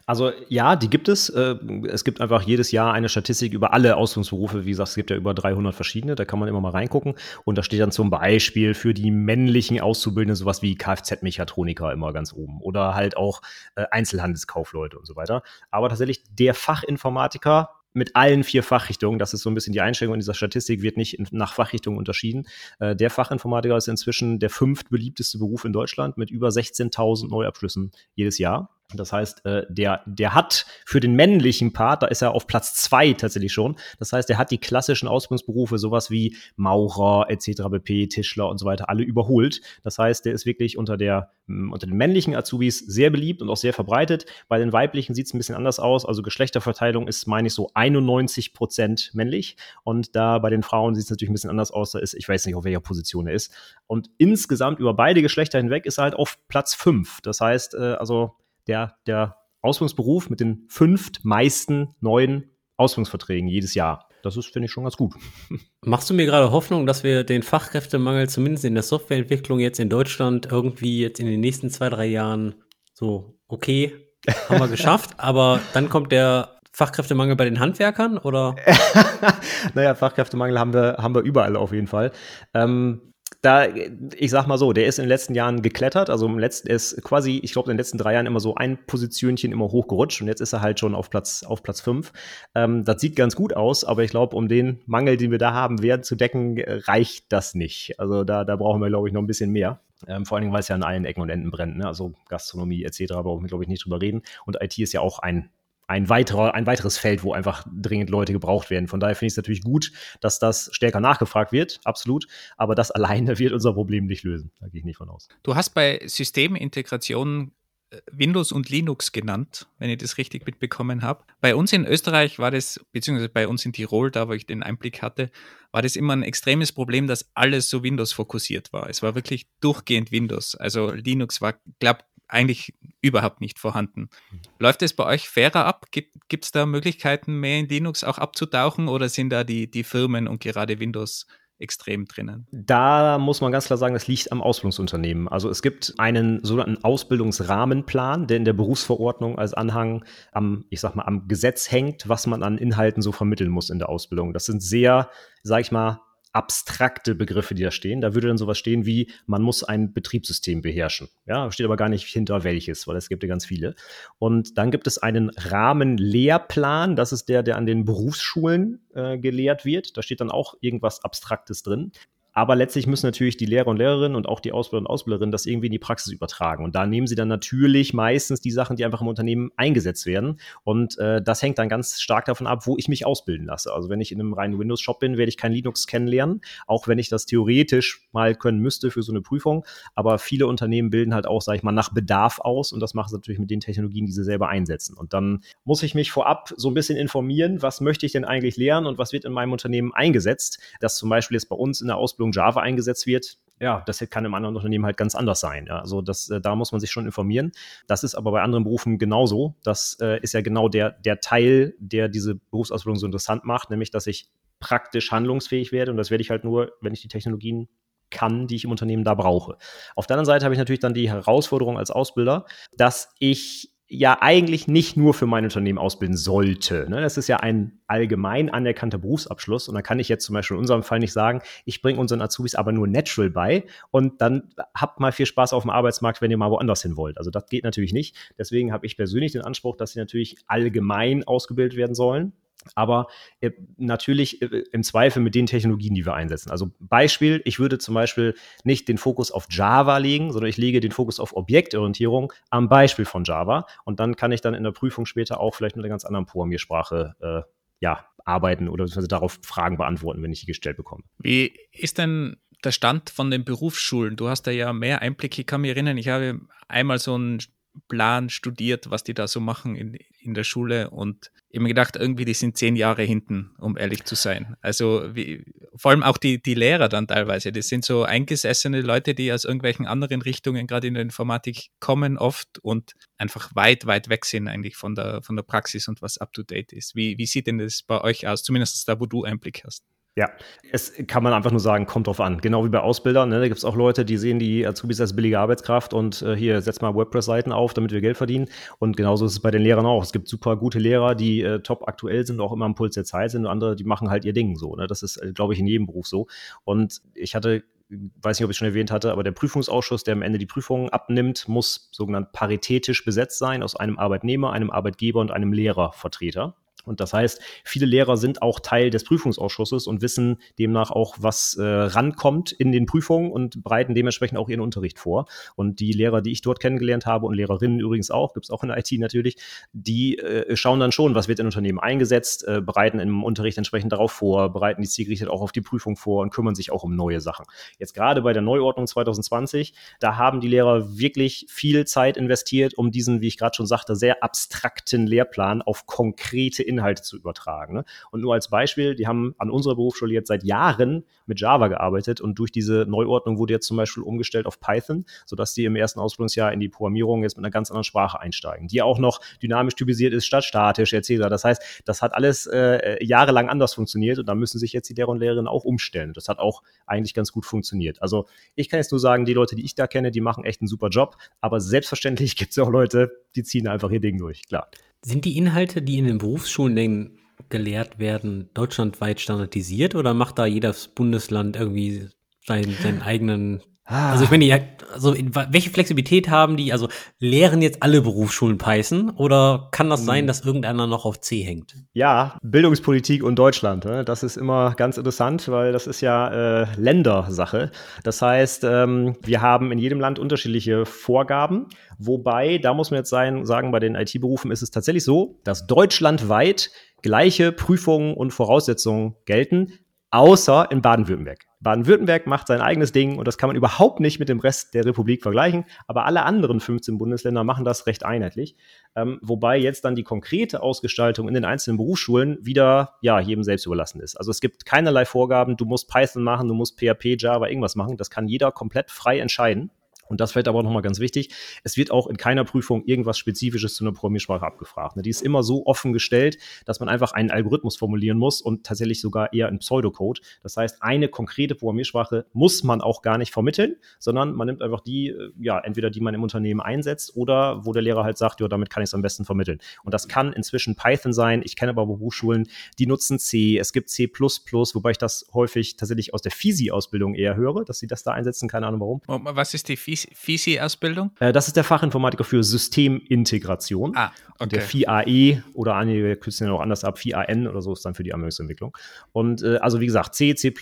Speaker 1: Also ja, die gibt es. Äh, es gibt einfach jedes Jahr eine Statistik über alle Ausbildungsberufe. Wie gesagt, es gibt ja über 300 verschiedene. Da kann man immer mal reingucken. Und da steht dann zum Beispiel für die männlichen Auszubildenden sowas wie Kfz-Mechatroniker immer ganz oben. Oder halt auch äh, Einzelhandelskaufleute und so weiter. Aber tatsächlich der Fachinformatiker mit allen vier Fachrichtungen, das ist so ein bisschen die Einschränkung in dieser Statistik, wird nicht nach Fachrichtung unterschieden. Äh, der Fachinformatiker ist inzwischen der fünft beliebteste Beruf in Deutschland mit über 16.000 Neuabschlüssen jedes Jahr. Das heißt, äh, der, der hat für den männlichen Part, da ist er auf Platz zwei tatsächlich schon. Das heißt, er hat die klassischen Ausbildungsberufe, sowas wie Maurer etc., BP, Tischler und so weiter, alle überholt. Das heißt, der ist wirklich unter, der, mm, unter den männlichen Azubis sehr beliebt und auch sehr verbreitet. Bei den weiblichen sieht es ein bisschen anders aus. Also Geschlechterverteilung ist, meine ich, so 91 Prozent männlich. Und da bei den Frauen sieht es natürlich ein bisschen anders aus. Da ist, ich weiß nicht, auf welcher Position er ist. Und insgesamt über beide Geschlechter hinweg ist er halt auf Platz fünf. Das heißt, äh, also der, der Ausbildungsberuf mit den fünft meisten neuen Ausbildungsverträgen jedes Jahr. Das ist, finde ich, schon ganz gut. <laughs>
Speaker 2: Machst du mir gerade Hoffnung, dass wir den Fachkräftemangel zumindest in der Softwareentwicklung jetzt in Deutschland irgendwie jetzt in den nächsten zwei, drei Jahren so, okay, haben wir <laughs> geschafft, aber dann kommt der Fachkräftemangel bei den Handwerkern oder? <laughs>
Speaker 1: naja, Fachkräftemangel haben wir, haben wir überall auf jeden Fall. Ähm, da, ich sag mal so, der ist in den letzten Jahren geklettert, also im letzten, er ist quasi, ich glaube, in den letzten drei Jahren immer so ein Positionchen immer hochgerutscht und jetzt ist er halt schon auf Platz, auf Platz fünf. Ähm, das sieht ganz gut aus, aber ich glaube, um den Mangel, den wir da haben werden zu decken, reicht das nicht. Also da, da brauchen wir, glaube ich, noch ein bisschen mehr. Ähm, vor allen Dingen, weil es ja an allen Ecken und Enden brennt, ne? also Gastronomie etc. brauchen wir, glaube ich, nicht drüber reden. Und IT ist ja auch ein ein, weiterer, ein weiteres Feld, wo einfach dringend Leute gebraucht werden. Von daher finde ich es natürlich gut, dass das stärker nachgefragt wird, absolut. Aber das <laughs> alleine wird unser Problem nicht lösen. Da gehe ich nicht von aus.
Speaker 3: Du hast bei Systemintegration äh, Windows und Linux genannt, wenn ich das richtig mitbekommen habe. Bei uns in Österreich war das, beziehungsweise bei uns in Tirol, da wo ich den Einblick hatte, war das immer ein extremes Problem, dass alles so Windows fokussiert war. Es war wirklich durchgehend Windows. Also Linux war, glaube eigentlich überhaupt nicht vorhanden. Läuft es bei euch fairer ab? Gibt es da Möglichkeiten, mehr in Linux auch abzutauchen oder sind da die, die Firmen und gerade Windows extrem drinnen?
Speaker 1: Da muss man ganz klar sagen, das liegt am Ausbildungsunternehmen. Also es gibt einen sogenannten Ausbildungsrahmenplan, der in der Berufsverordnung als Anhang am, ich sag mal, am Gesetz hängt, was man an Inhalten so vermitteln muss in der Ausbildung. Das sind sehr, sag ich mal, abstrakte Begriffe, die da stehen. Da würde dann sowas stehen wie, man muss ein Betriebssystem beherrschen. Ja, steht aber gar nicht hinter welches, weil es gibt ja ganz viele. Und dann gibt es einen Rahmenlehrplan, das ist der, der an den Berufsschulen äh, gelehrt wird. Da steht dann auch irgendwas Abstraktes drin. Aber letztlich müssen natürlich die Lehrer und Lehrerinnen und auch die Ausbilder und Ausbilderinnen das irgendwie in die Praxis übertragen. Und da nehmen sie dann natürlich meistens die Sachen, die einfach im Unternehmen eingesetzt werden. Und äh, das hängt dann ganz stark davon ab, wo ich mich ausbilden lasse. Also wenn ich in einem reinen Windows-Shop bin, werde ich kein Linux kennenlernen, auch wenn ich das theoretisch mal können müsste für so eine Prüfung. Aber viele Unternehmen bilden halt auch, sage ich mal, nach Bedarf aus. Und das machen sie natürlich mit den Technologien, die sie selber einsetzen. Und dann muss ich mich vorab so ein bisschen informieren, was möchte ich denn eigentlich lernen und was wird in meinem Unternehmen eingesetzt. Das zum Beispiel jetzt bei uns in der Ausbildung Ausbildung Java eingesetzt wird, ja, das kann im anderen Unternehmen halt ganz anders sein. Ja. Also das, äh, da muss man sich schon informieren. Das ist aber bei anderen Berufen genauso. Das äh, ist ja genau der, der Teil, der diese Berufsausbildung so interessant macht, nämlich dass ich praktisch handlungsfähig werde und das werde ich halt nur, wenn ich die Technologien kann, die ich im Unternehmen da brauche. Auf der anderen Seite habe ich natürlich dann die Herausforderung als Ausbilder, dass ich ja eigentlich nicht nur für mein Unternehmen ausbilden sollte. Ne? Das ist ja ein allgemein anerkannter Berufsabschluss und da kann ich jetzt zum Beispiel in unserem Fall nicht sagen, ich bringe unseren Azubis aber nur Natural bei und dann habt mal viel Spaß auf dem Arbeitsmarkt, wenn ihr mal woanders hin wollt. Also das geht natürlich nicht. Deswegen habe ich persönlich den Anspruch, dass sie natürlich allgemein ausgebildet werden sollen aber äh, natürlich äh, im Zweifel mit den Technologien, die wir einsetzen. Also Beispiel, ich würde zum Beispiel nicht den Fokus auf Java legen, sondern ich lege den Fokus auf Objektorientierung am Beispiel von Java und dann kann ich dann in der Prüfung später auch vielleicht mit einer ganz anderen Programmiersprache äh, ja, arbeiten oder darauf Fragen beantworten, wenn ich die gestellt bekomme.
Speaker 3: Wie ist denn der Stand von den Berufsschulen? Du hast da ja mehr Einblicke. Ich kann mich erinnern, ich habe einmal so einen Plan studiert, was die da so machen in, in der Schule und immer gedacht, irgendwie, die sind zehn Jahre hinten, um ehrlich zu sein. Also wie, vor allem auch die, die Lehrer dann teilweise, das sind so eingesessene Leute, die aus irgendwelchen anderen Richtungen, gerade in der Informatik, kommen oft und einfach weit, weit weg sind eigentlich von der, von der Praxis und was up-to-date ist. Wie, wie sieht denn das bei euch aus, zumindest da, wo du Einblick hast?
Speaker 1: Ja, es kann man einfach nur sagen, kommt drauf an. Genau wie bei Ausbildern. Ne? Da gibt es auch Leute, die sehen die Azubis als billige Arbeitskraft und äh, hier setzt mal WordPress-Seiten auf, damit wir Geld verdienen. Und genauso ist es bei den Lehrern auch. Es gibt super gute Lehrer, die äh, top aktuell sind, auch immer am Puls der Zeit sind und andere, die machen halt ihr Ding so. Ne? Das ist, äh, glaube ich, in jedem Beruf so. Und ich hatte weiß nicht, ob ich es schon erwähnt hatte, aber der Prüfungsausschuss, der am Ende die Prüfungen abnimmt, muss sogenannt paritätisch besetzt sein aus einem Arbeitnehmer, einem Arbeitgeber und einem Lehrervertreter. Und das heißt, viele Lehrer sind auch Teil des Prüfungsausschusses und wissen demnach auch, was äh, rankommt in den Prüfungen und bereiten dementsprechend auch ihren Unterricht vor. Und die Lehrer, die ich dort kennengelernt habe und Lehrerinnen übrigens auch, gibt es auch in der IT natürlich, die äh, schauen dann schon, was wird in Unternehmen eingesetzt, äh, bereiten im Unterricht entsprechend darauf vor, bereiten die zielgerichtet auch auf die Prüfung vor und kümmern sich auch um neue Sachen. Jetzt gerade bei der Neuordnung 2020, da haben die Lehrer wirklich viel Zeit investiert, um diesen, wie ich gerade schon sagte, sehr abstrakten Lehrplan auf konkrete Inhalte zu übertragen. Ne? Und nur als Beispiel, die haben an unserer Berufsschule jetzt seit Jahren mit Java gearbeitet und durch diese Neuordnung wurde jetzt zum Beispiel umgestellt auf Python, sodass die im ersten Ausbildungsjahr in die Programmierung jetzt mit einer ganz anderen Sprache einsteigen, die auch noch dynamisch typisiert ist statt statisch etc. Das heißt, das hat alles äh, jahrelang anders funktioniert und da müssen sich jetzt die Lehrer und Lehrerinnen auch umstellen. Das hat auch eigentlich ganz gut funktioniert. Also ich kann jetzt nur sagen, die Leute, die ich da kenne, die machen echt einen super Job, aber selbstverständlich <laughs> gibt es auch Leute, die ziehen einfach ihr Ding durch, klar.
Speaker 2: Sind die Inhalte, die in den Berufsschulen denn gelehrt werden, deutschlandweit standardisiert oder macht da jedes Bundesland irgendwie seinen, seinen eigenen Ah. Also ich meine, also welche Flexibilität haben die? Also lehren jetzt alle Berufsschulen Python oder kann das sein, hm. dass irgendeiner noch auf C hängt?
Speaker 1: Ja, Bildungspolitik und Deutschland. Ne? Das ist immer ganz interessant, weil das ist ja äh, Ländersache. Das heißt, ähm, wir haben in jedem Land unterschiedliche Vorgaben. Wobei, da muss man jetzt sein, sagen, bei den IT-Berufen ist es tatsächlich so, dass deutschlandweit gleiche Prüfungen und Voraussetzungen gelten, außer in Baden-Württemberg. Baden-Württemberg macht sein eigenes Ding und das kann man überhaupt nicht mit dem Rest der Republik vergleichen, aber alle anderen 15 Bundesländer machen das recht einheitlich, ähm, wobei jetzt dann die konkrete Ausgestaltung in den einzelnen Berufsschulen wieder ja jedem selbst überlassen ist. Also es gibt keinerlei Vorgaben, du musst Python machen, du musst PHP, Java, irgendwas machen, das kann jeder komplett frei entscheiden. Und das fällt aber nochmal ganz wichtig. Es wird auch in keiner Prüfung irgendwas Spezifisches zu einer Programmiersprache abgefragt. Ne? Die ist immer so offen gestellt, dass man einfach einen Algorithmus formulieren muss und tatsächlich sogar eher in Pseudocode. Das heißt, eine konkrete Programmiersprache muss man auch gar nicht vermitteln, sondern man nimmt einfach die, äh, ja, entweder die man im Unternehmen einsetzt oder wo der Lehrer halt sagt, ja, damit kann ich es am besten vermitteln. Und das kann inzwischen Python sein. Ich kenne aber Hochschulen, die nutzen C. Es gibt C++, wobei ich das häufig tatsächlich aus der FISI-Ausbildung eher höre, dass sie das da einsetzen. Keine Ahnung warum.
Speaker 3: Was ist die FISI? FISI-Ausbildung?
Speaker 1: Äh, das ist der Fachinformatiker für Systemintegration. Ah, okay. Der FIAE oder einige kürzen ja auch anders ab, FIAN oder so ist dann für die Anwendungsentwicklung. Und äh, also wie gesagt, C, C++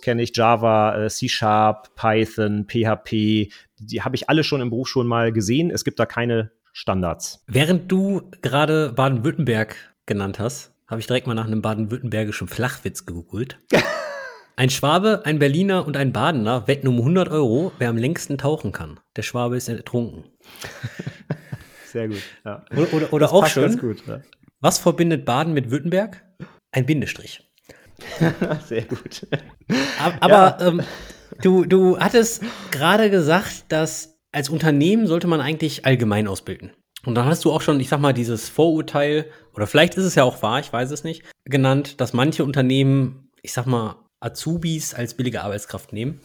Speaker 1: kenne ich, Java, äh, C Sharp, Python, PHP, die habe ich alle schon im Beruf schon mal gesehen. Es gibt da keine Standards.
Speaker 2: Während du gerade Baden-Württemberg genannt hast, habe ich direkt mal nach einem baden-württembergischen Flachwitz gegoogelt. <laughs> Ein Schwabe, ein Berliner und ein Badener wetten um 100 Euro, wer am längsten tauchen kann. Der Schwabe ist ertrunken. <laughs>
Speaker 1: Sehr gut. Ja.
Speaker 2: Oder, oder, oder auch schön. Gut, ja. Was verbindet Baden mit Württemberg? Ein Bindestrich. <laughs>
Speaker 1: Sehr gut.
Speaker 2: Aber ja. ähm, du, du hattest gerade gesagt, dass als Unternehmen sollte man eigentlich allgemein ausbilden. Und dann hast du auch schon, ich sag mal, dieses Vorurteil, oder vielleicht ist es ja auch wahr, ich weiß es nicht, genannt, dass manche Unternehmen, ich sag mal, Azubis als billige Arbeitskraft nehmen.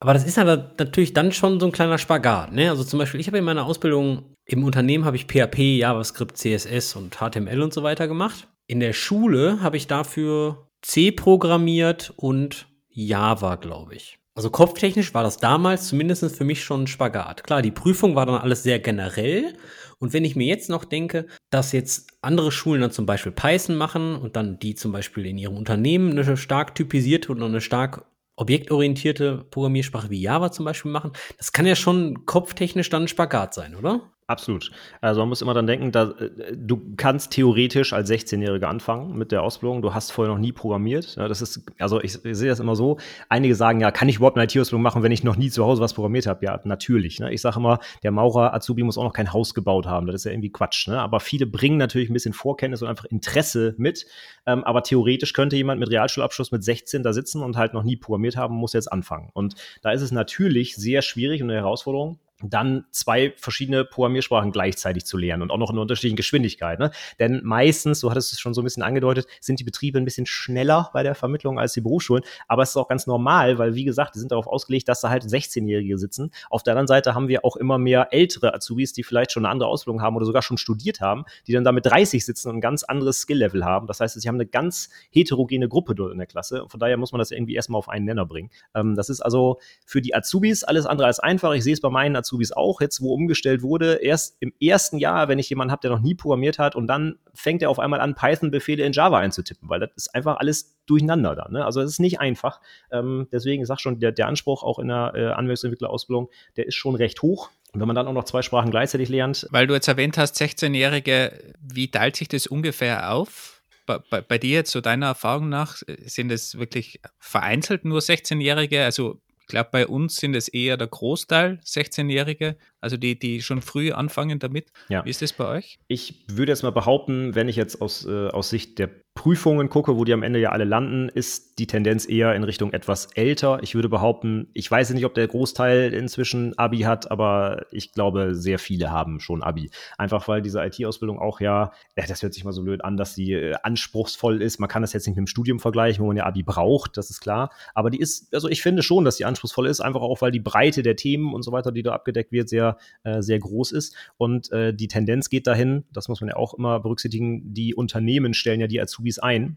Speaker 2: Aber das ist ja natürlich dann schon so ein kleiner Spagat. Ne? Also zum Beispiel, ich habe in meiner Ausbildung im Unternehmen habe ich PHP, JavaScript, CSS und HTML und so weiter gemacht. In der Schule habe ich dafür C programmiert und Java, glaube ich. Also kopftechnisch war das damals zumindest für mich schon ein Spagat. Klar, die Prüfung war dann alles sehr generell und wenn ich mir jetzt noch denke, dass jetzt andere Schulen dann zum Beispiel Python machen und dann die zum Beispiel in ihrem Unternehmen eine stark typisierte und eine stark objektorientierte Programmiersprache wie Java zum Beispiel machen, das kann ja schon kopftechnisch dann ein Spagat sein, oder?
Speaker 1: Absolut. Also man muss immer dann denken, da, äh, du kannst theoretisch als 16-Jähriger anfangen mit der Ausbildung. Du hast vorher noch nie programmiert. Das ist, also ich, ich, sehe das immer so. Einige sagen, ja, kann ich überhaupt eine IT-Ausbildung machen, wenn ich noch nie zu Hause was programmiert habe? Ja, natürlich. Ne? Ich sage immer, der Maurer Azubi muss auch noch kein Haus gebaut haben. Das ist ja irgendwie Quatsch. Ne? Aber viele bringen natürlich ein bisschen Vorkenntnis und einfach Interesse mit. Ähm, aber theoretisch könnte jemand mit Realschulabschluss mit 16 da sitzen und halt noch nie programmiert haben, muss jetzt anfangen. Und da ist es natürlich sehr schwierig und eine Herausforderung, dann zwei verschiedene Programmiersprachen gleichzeitig zu lernen und auch noch in unterschiedlichen Geschwindigkeit. Ne? Denn meistens, so hattest du es schon so ein bisschen angedeutet, sind die Betriebe ein bisschen schneller bei der Vermittlung als die Berufsschulen. Aber es ist auch ganz normal, weil wie gesagt, die sind darauf ausgelegt, dass da halt 16-Jährige sitzen. Auf der anderen Seite haben wir auch immer mehr ältere Azubis, die vielleicht schon eine andere Ausbildung haben oder sogar schon studiert haben, die dann da mit 30 sitzen und ein ganz anderes Skill-Level haben. Das heißt, sie haben eine ganz heterogene Gruppe dort in der Klasse. Von daher muss man das irgendwie erstmal auf einen Nenner bringen. Ähm, das ist also für die Azubis alles andere als einfach. Ich sehe es bei meinen Azubis Azubis auch jetzt, wo umgestellt wurde, erst im ersten Jahr, wenn ich jemanden habe, der noch nie programmiert hat und dann fängt er auf einmal an, Python-Befehle in Java einzutippen, weil das ist einfach alles durcheinander da. Ne? Also es ist nicht einfach. Ähm, deswegen, ich sage schon, der, der Anspruch auch in der äh, Anwendungsentwicklerausbildung, der ist schon recht hoch. Und wenn man dann auch noch zwei Sprachen gleichzeitig lernt.
Speaker 3: Weil du jetzt erwähnt hast, 16-Jährige, wie teilt sich das ungefähr auf? Bei, bei, bei, dir jetzt, so deiner Erfahrung nach, sind es wirklich vereinzelt nur 16-Jährige? Also ich glaube, bei uns sind es eher der Großteil 16-Jährige, also die, die schon früh anfangen damit. Ja. Wie ist das bei euch?
Speaker 1: Ich würde jetzt mal behaupten, wenn ich jetzt aus, äh, aus Sicht der Prüfungen gucke, wo die am Ende ja alle landen, ist die Tendenz eher in Richtung etwas älter. Ich würde behaupten, ich weiß nicht, ob der Großteil inzwischen Abi hat, aber ich glaube, sehr viele haben schon Abi. Einfach weil diese IT-Ausbildung auch ja, ja, das hört sich mal so blöd an, dass sie äh, anspruchsvoll ist. Man kann das jetzt nicht mit dem Studium vergleichen, wo man ja Abi braucht, das ist klar. Aber die ist, also ich finde schon, dass die anspruchsvoll ist, einfach auch, weil die Breite der Themen und so weiter, die da abgedeckt wird, sehr, äh, sehr groß ist. Und äh, die Tendenz geht dahin, das muss man ja auch immer berücksichtigen, die Unternehmen stellen ja die Azubis ein.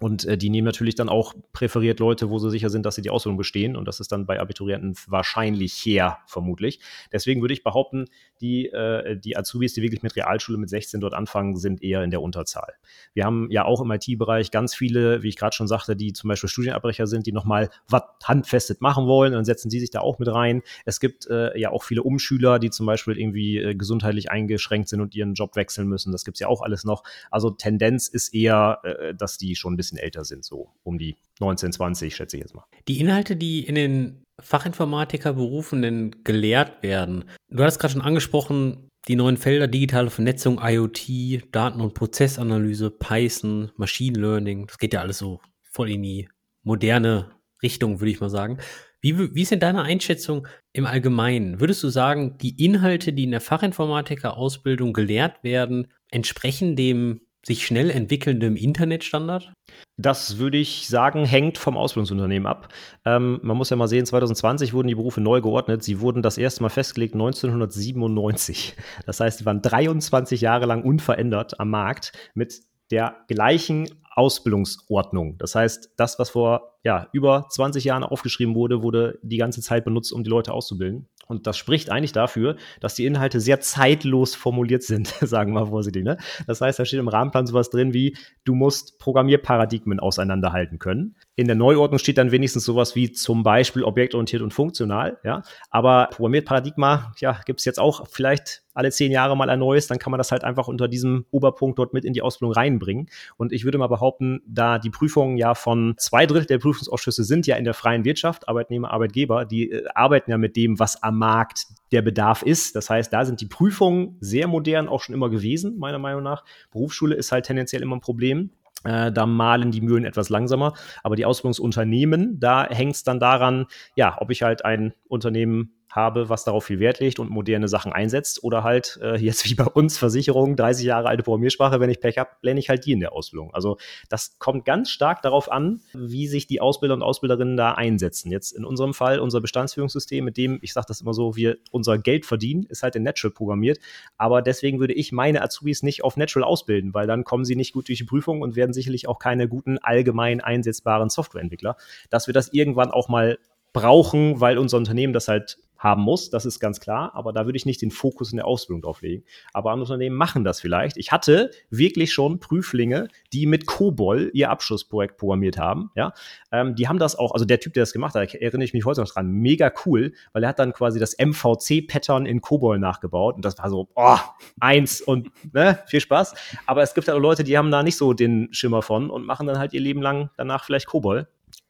Speaker 1: Und äh, die nehmen natürlich dann auch präferiert Leute, wo sie sicher sind, dass sie die Ausbildung bestehen. Und das ist dann bei Abiturienten wahrscheinlich her, vermutlich. Deswegen würde ich behaupten, die, äh, die Azubis, die wirklich mit Realschule mit 16 dort anfangen, sind eher in der Unterzahl. Wir haben ja auch im IT-Bereich ganz viele, wie ich gerade schon sagte, die zum Beispiel Studienabbrecher sind, die nochmal was handfestet machen wollen. Und dann setzen sie sich da auch mit rein. Es gibt äh, ja auch viele Umschüler, die zum Beispiel irgendwie äh, gesundheitlich eingeschränkt sind und ihren Job wechseln müssen. Das gibt es ja auch alles noch. Also Tendenz ist eher, äh, dass die schon ein bisschen älter sind, so um die 19, 20, schätze ich jetzt mal.
Speaker 2: Die Inhalte, die in den Fachinformatikerberufen gelehrt werden, du hast gerade schon angesprochen, die neuen Felder digitale Vernetzung, IoT, Daten- und Prozessanalyse, Python, Machine Learning, das geht ja alles so voll in die moderne Richtung, würde ich mal sagen. Wie, wie ist denn deine Einschätzung im Allgemeinen? Würdest du sagen, die Inhalte, die in der Fachinformatiker-Ausbildung gelehrt werden, entsprechen dem sich schnell entwickelndem Internetstandard?
Speaker 1: Das würde ich sagen, hängt vom Ausbildungsunternehmen ab. Ähm, man muss ja mal sehen, 2020 wurden die Berufe neu geordnet. Sie wurden das erste Mal festgelegt 1997. Das heißt, sie waren 23 Jahre lang unverändert am Markt mit der gleichen Ausbildungsordnung. Das heißt, das, was vor ja, über 20 Jahren aufgeschrieben wurde, wurde die ganze Zeit benutzt, um die Leute auszubilden. Und das spricht eigentlich dafür, dass die Inhalte sehr zeitlos formuliert sind, <laughs> sagen wir mal vorsichtig. Ne? Das heißt, da steht im Rahmenplan sowas drin wie, du musst Programmierparadigmen auseinanderhalten können. In der Neuordnung steht dann wenigstens sowas wie zum Beispiel objektorientiert und funktional. Ja? Aber Programmierparadigma, ja, gibt es jetzt auch vielleicht alle zehn Jahre mal ein neues, dann kann man das halt einfach unter diesem Oberpunkt dort mit in die Ausbildung reinbringen. Und ich würde mal behaupten, da die Prüfungen ja von zwei Drittel der Prüfungsausschüsse sind ja in der freien Wirtschaft, Arbeitnehmer, Arbeitgeber, die äh, arbeiten ja mit dem, was am Markt der Bedarf ist. Das heißt, da sind die Prüfungen sehr modern auch schon immer gewesen, meiner Meinung nach. Berufsschule ist halt tendenziell immer ein Problem. Äh, da malen die Mühlen etwas langsamer. Aber die Ausbildungsunternehmen, da hängt es dann daran, ja, ob ich halt ein Unternehmen habe, was darauf viel Wert legt und moderne Sachen einsetzt oder halt äh, <laughs> jetzt wie bei uns Versicherungen, 30 Jahre alte Programmiersprache, wenn ich Pech habe, lerne ich halt die in der Ausbildung. Also das kommt ganz stark darauf an, wie sich die Ausbilder und Ausbilderinnen da einsetzen. Jetzt in unserem Fall unser Bestandsführungssystem, mit dem, ich sage das immer so, wir unser Geld verdienen, ist halt in Natural programmiert, aber deswegen würde ich meine Azubis nicht auf Natural ausbilden, weil dann kommen sie nicht gut durch die Prüfung und werden sicherlich auch keine guten allgemein einsetzbaren Softwareentwickler. Dass wir das irgendwann auch mal brauchen, weil unser Unternehmen das halt haben muss, das ist ganz klar, aber da würde ich nicht den Fokus in der Ausbildung drauf legen. Aber andere Unternehmen machen das vielleicht. Ich hatte wirklich schon Prüflinge, die mit COBOL ihr Abschlussprojekt programmiert haben. Ja, ähm, die haben das auch, also der Typ, der das gemacht hat, erinnere ich mich heute noch dran, mega cool, weil er hat dann quasi das MVC-Pattern in COBOL nachgebaut und das war so, oh, eins und ne, viel Spaß. Aber es gibt halt auch Leute, die haben da nicht so den Schimmer von und machen dann halt ihr Leben lang danach vielleicht COBOL.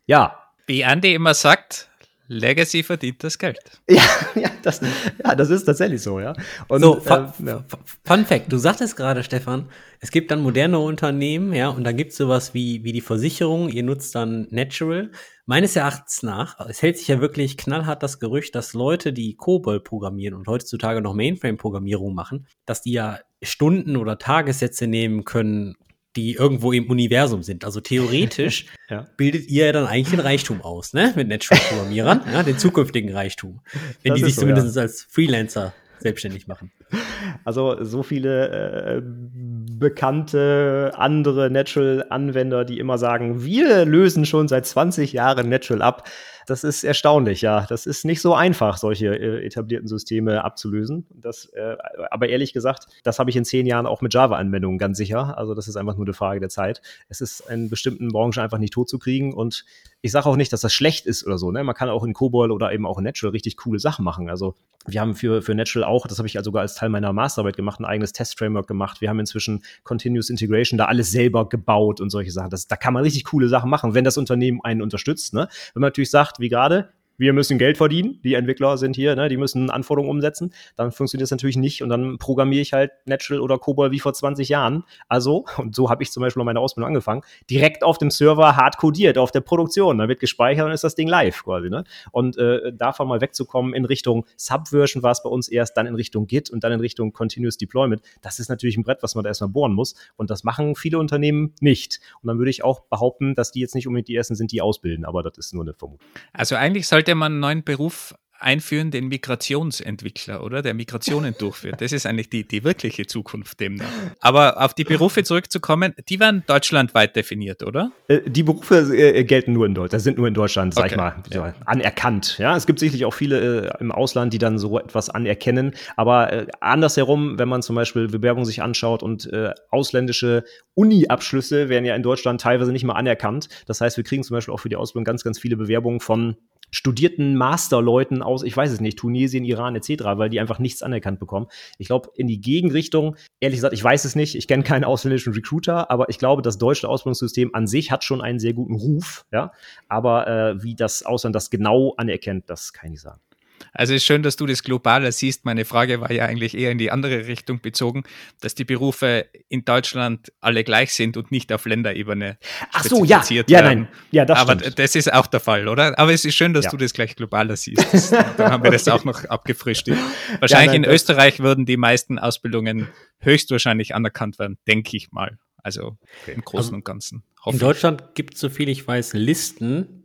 Speaker 1: Ja,
Speaker 3: wie Andy immer sagt, Legacy verdient das Geld. <laughs>
Speaker 1: Ja, ja, das, ja, das ist tatsächlich so, ja.
Speaker 2: Und, so, fun, äh, ja. fun Fact, du sagtest gerade, Stefan, es gibt dann moderne Unternehmen, ja, und da gibt es sowas wie, wie die Versicherung, ihr nutzt dann Natural. Meines Erachtens nach, es hält sich ja wirklich knallhart das Gerücht, dass Leute, die COBOL programmieren und heutzutage noch Mainframe-Programmierung machen, dass die ja Stunden oder Tagessätze nehmen können, die irgendwo im Universum sind. Also theoretisch <laughs> ja. bildet ihr ja dann eigentlich den Reichtum aus, ne? Mit Natural-Programmierern, <laughs> ja, den zukünftigen Reichtum. Wenn das die sich so, zumindest ja. als Freelancer selbstständig machen. <laughs>
Speaker 1: Also so viele äh, bekannte andere Natural-Anwender, die immer sagen, wir lösen schon seit 20 Jahren Natural ab das ist erstaunlich, ja. Das ist nicht so einfach, solche äh, etablierten Systeme abzulösen. Das, äh, aber ehrlich gesagt, das habe ich in zehn Jahren auch mit Java-Anwendungen ganz sicher. Also das ist einfach nur eine Frage der Zeit. Es ist in bestimmten Branchen einfach nicht tot zu kriegen und ich sage auch nicht, dass das schlecht ist oder so. Ne? Man kann auch in COBOL oder eben auch in Natural richtig coole Sachen machen. Also wir haben für, für Natural auch, das habe ich also sogar als Teil meiner Masterarbeit gemacht, ein eigenes Test-Framework gemacht. Wir haben inzwischen Continuous Integration da alles selber gebaut und solche Sachen. Das, da kann man richtig coole Sachen machen, wenn das Unternehmen einen unterstützt. Ne? Wenn man natürlich sagt, wie gerade, wir müssen Geld verdienen, die Entwickler sind hier, ne, die müssen Anforderungen umsetzen, dann funktioniert das natürlich nicht und dann programmiere ich halt Natural oder COBOL wie vor 20 Jahren. Also, und so habe ich zum Beispiel meine Ausbildung angefangen, direkt auf dem Server hart codiert, auf der Produktion, dann wird gespeichert und ist das Ding live quasi. Ne? Und äh, davon mal wegzukommen in Richtung Subversion war es bei uns erst, dann in Richtung Git und dann in Richtung Continuous Deployment, das ist natürlich ein Brett, was man da erstmal bohren muss und das machen viele Unternehmen nicht. Und dann würde ich auch behaupten, dass die jetzt nicht unbedingt die ersten sind, die ausbilden, aber das ist nur eine Vermutung.
Speaker 3: Also eigentlich sollte sollte man einen neuen Beruf einführen, den Migrationsentwickler, oder? Der Migrationen durchführt. Das ist eigentlich die, die wirkliche Zukunft demnach. Aber auf die Berufe zurückzukommen, die werden deutschlandweit definiert, oder?
Speaker 1: Äh, die Berufe äh, gelten nur in Deutschland, sind nur in Deutschland, sag okay. ich mal, ja. anerkannt. Ja, es gibt sicherlich auch viele äh, im Ausland, die dann so etwas anerkennen. Aber andersherum, wenn man zum Beispiel Bewerbungen sich anschaut und ausländische Uni-Abschlüsse werden ja in Deutschland teilweise nicht mal anerkannt. Das heißt, wir kriegen zum Beispiel auch für die Ausbildung ganz, ganz viele Bewerbungen von studierten Masterleuten aus, ich weiß es nicht, Tunesien, Iran etc., weil die einfach nichts anerkannt bekommen. Ich glaube, in die Gegenrichtung, ehrlich gesagt, ich weiß es nicht, ich kenne keinen ausländischen Recruiter, aber ich glaube, das deutsche Ausbildungssystem an sich hat schon einen sehr guten Ruf, ja. Aber äh, wie das Ausland das genau anerkennt, das kann ich nicht sagen.
Speaker 3: Also es ist schön, dass du das globaler siehst. Meine Frage war ja eigentlich eher in die andere Richtung bezogen, dass die Berufe in Deutschland alle gleich sind und nicht auf Länderebene
Speaker 1: Ach so, ja, ja, nein, ja,
Speaker 3: das Aber stimmt. das ist auch der Fall, oder? Aber es ist schön, dass ja. du das gleich globaler siehst. Dann haben wir das auch noch abgefrischt. Wahrscheinlich ja, nein, in Österreich würden die meisten Ausbildungen höchstwahrscheinlich anerkannt werden, denke ich mal. Also okay. im Großen also, und Ganzen.
Speaker 2: In Deutschland gibt es, soviel ich weiß, Listen,